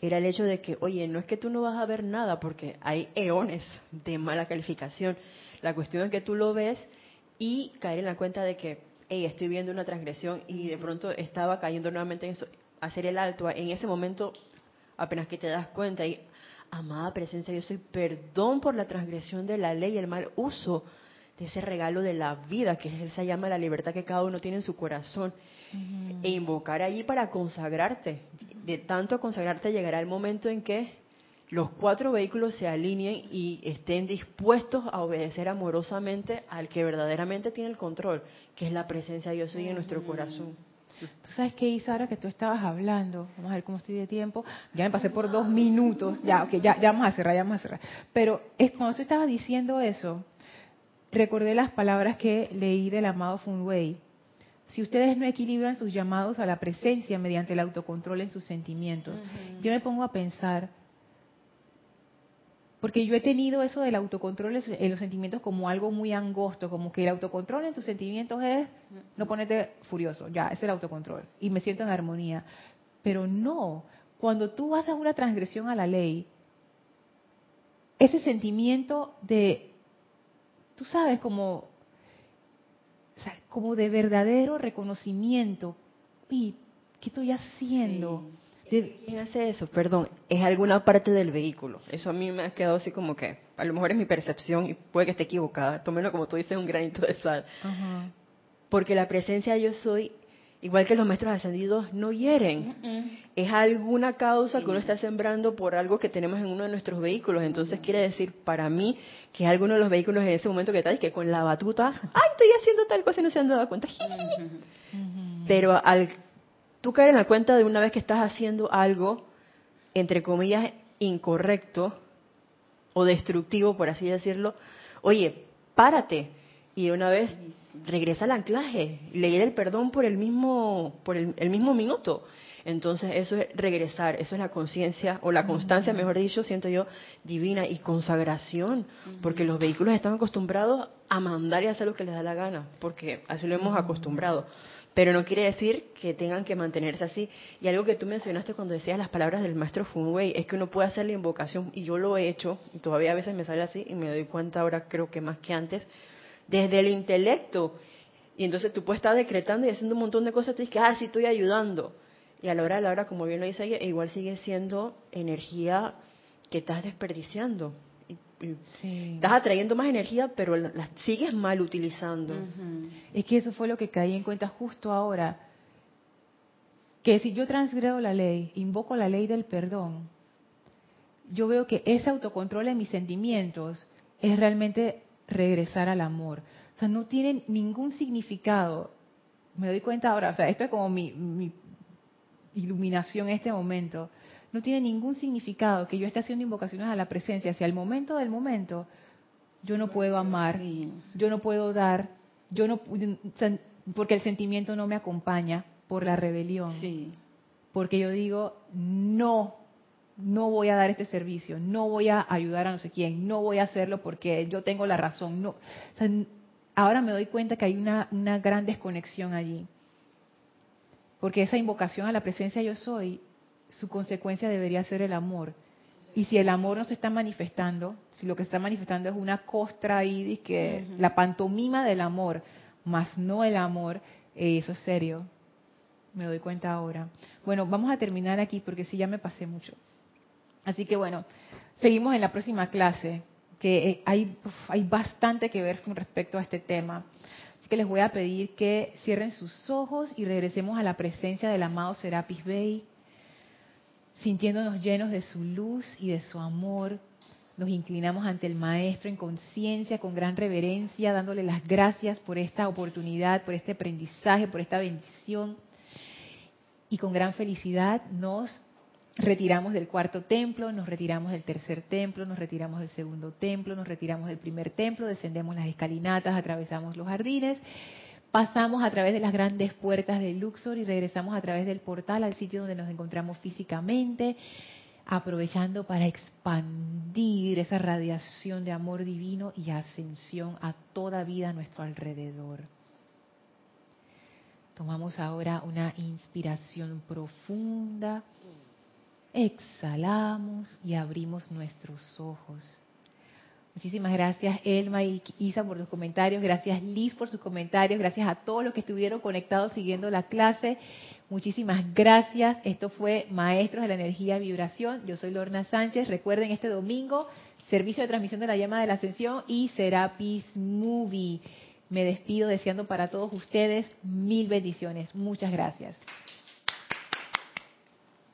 S5: era el hecho de que, oye, no es que tú no vas a ver nada porque hay eones de mala calificación. La cuestión es que tú lo ves y caer en la cuenta de que estoy viendo una transgresión y de pronto estaba cayendo nuevamente en eso, hacer el alto, en ese momento apenas que te das cuenta y amada presencia, yo soy perdón por la transgresión de la ley y el mal uso de ese regalo de la vida, que es esa llama la libertad que cada uno tiene en su corazón, e invocar allí para consagrarte. De tanto consagrarte llegará el momento en que los cuatro vehículos se alineen y estén dispuestos a obedecer amorosamente al que verdaderamente tiene el control, que es la presencia de Dios hoy en nuestro corazón.
S1: Tú sabes qué hice ahora que tú estabas hablando, vamos a ver cómo estoy de tiempo, ya me pasé por dos minutos, ya, ok, ya, ya vamos a cerrar, ya vamos a cerrar. Pero es, cuando tú estabas diciendo eso, recordé las palabras que leí del amado Funway. Si ustedes no equilibran sus llamados a la presencia mediante el autocontrol en sus sentimientos, yo me pongo a pensar, porque yo he tenido eso del autocontrol en los sentimientos como algo muy angosto, como que el autocontrol en tus sentimientos es no ponerte furioso, ya, es el autocontrol. Y me siento en armonía. Pero no, cuando tú haces una transgresión a la ley, ese sentimiento de, tú sabes, como, como de verdadero reconocimiento, y ¿qué estoy haciendo?
S5: ¿Quién hace eso? Perdón, es alguna parte del vehículo. Eso a mí me ha quedado así como que, a lo mejor es mi percepción y puede que esté equivocada. Tómelo como tú dices, un granito de sal. Porque la presencia yo soy, igual que los maestros ascendidos, no hieren. Es alguna causa que uno está sembrando por algo que tenemos en uno de nuestros vehículos. Entonces quiere decir, para mí, que es alguno de los vehículos en ese momento que está, que con la batuta, ay, estoy haciendo tal cosa y no se han dado cuenta. (laughs) Pero al tú caer en la cuenta de una vez que estás haciendo algo, entre comillas, incorrecto o destructivo, por así decirlo, oye, párate y de una vez regresa al anclaje, leer el perdón por el mismo, por el, mismo minuto. Entonces eso es regresar, eso es la conciencia o la constancia, mejor dicho, siento yo, divina y consagración, porque los vehículos están acostumbrados a mandar y hacer lo que les da la gana, porque así lo hemos acostumbrado pero no quiere decir que tengan que mantenerse así. Y algo que tú mencionaste cuando decías las palabras del maestro Funway es que uno puede hacer la invocación, y yo lo he hecho, y todavía a veces me sale así, y me doy cuenta ahora, creo que más que antes, desde el intelecto. Y entonces tú puedes estar decretando y haciendo un montón de cosas, tú dices, ah, sí, estoy ayudando. Y a la hora de la hora, como bien lo dice ella, igual sigue siendo energía que estás desperdiciando. Estás atrayendo más energía, pero la, sigues mal utilizando.
S1: Es que eso fue lo que caí en cuenta justo ahora. Que si yo transgredo la ley, invoco la ley del perdón, yo veo que ese autocontrol en mis sentimientos es realmente regresar al amor. O sea, no tiene ningún significado. Me doy cuenta ahora, o sea, esto es como mi, mi iluminación en este momento no tiene ningún significado que yo esté haciendo invocaciones a la presencia. Si al momento del momento yo no puedo amar, yo no puedo dar, yo no porque el sentimiento no me acompaña por la rebelión. Porque yo digo, no, no voy a dar este servicio, no voy a ayudar a no sé quién, no voy a hacerlo porque yo tengo la razón. No, ahora me doy cuenta que hay una, una gran desconexión allí. Porque esa invocación a la presencia yo soy su consecuencia debería ser el amor. Y si el amor no se está manifestando, si lo que está manifestando es una costra ahí, que la pantomima del amor, más no el amor, eh, eso es serio. Me doy cuenta ahora. Bueno, vamos a terminar aquí porque sí ya me pasé mucho. Así que bueno, seguimos en la próxima clase, que eh, hay, hay bastante que ver con respecto a este tema. Así que les voy a pedir que cierren sus ojos y regresemos a la presencia del amado Serapis Bey sintiéndonos llenos de su luz y de su amor, nos inclinamos ante el Maestro en conciencia, con gran reverencia, dándole las gracias por esta oportunidad, por este aprendizaje, por esta bendición. Y con gran felicidad nos retiramos del cuarto templo, nos retiramos del tercer templo, nos retiramos del segundo templo, nos retiramos del primer templo, descendemos las escalinatas, atravesamos los jardines, pasamos a través de las grandes puertas del Luxor y regresamos a través del portal al sitio donde nos encontramos físicamente aprovechando para expandir esa radiación de amor divino y ascensión a toda vida a nuestro alrededor. Tomamos ahora una inspiración profunda, exhalamos y abrimos nuestros ojos. Muchísimas gracias Elma y Isa por los comentarios, gracias Liz por sus comentarios, gracias a todos los que estuvieron conectados siguiendo la clase. Muchísimas gracias. Esto fue Maestros de la Energía y Vibración. Yo soy Lorna Sánchez. Recuerden este domingo, servicio de transmisión de la llama de la ascensión y Serapis Movie. Me despido deseando para todos ustedes mil bendiciones. Muchas gracias.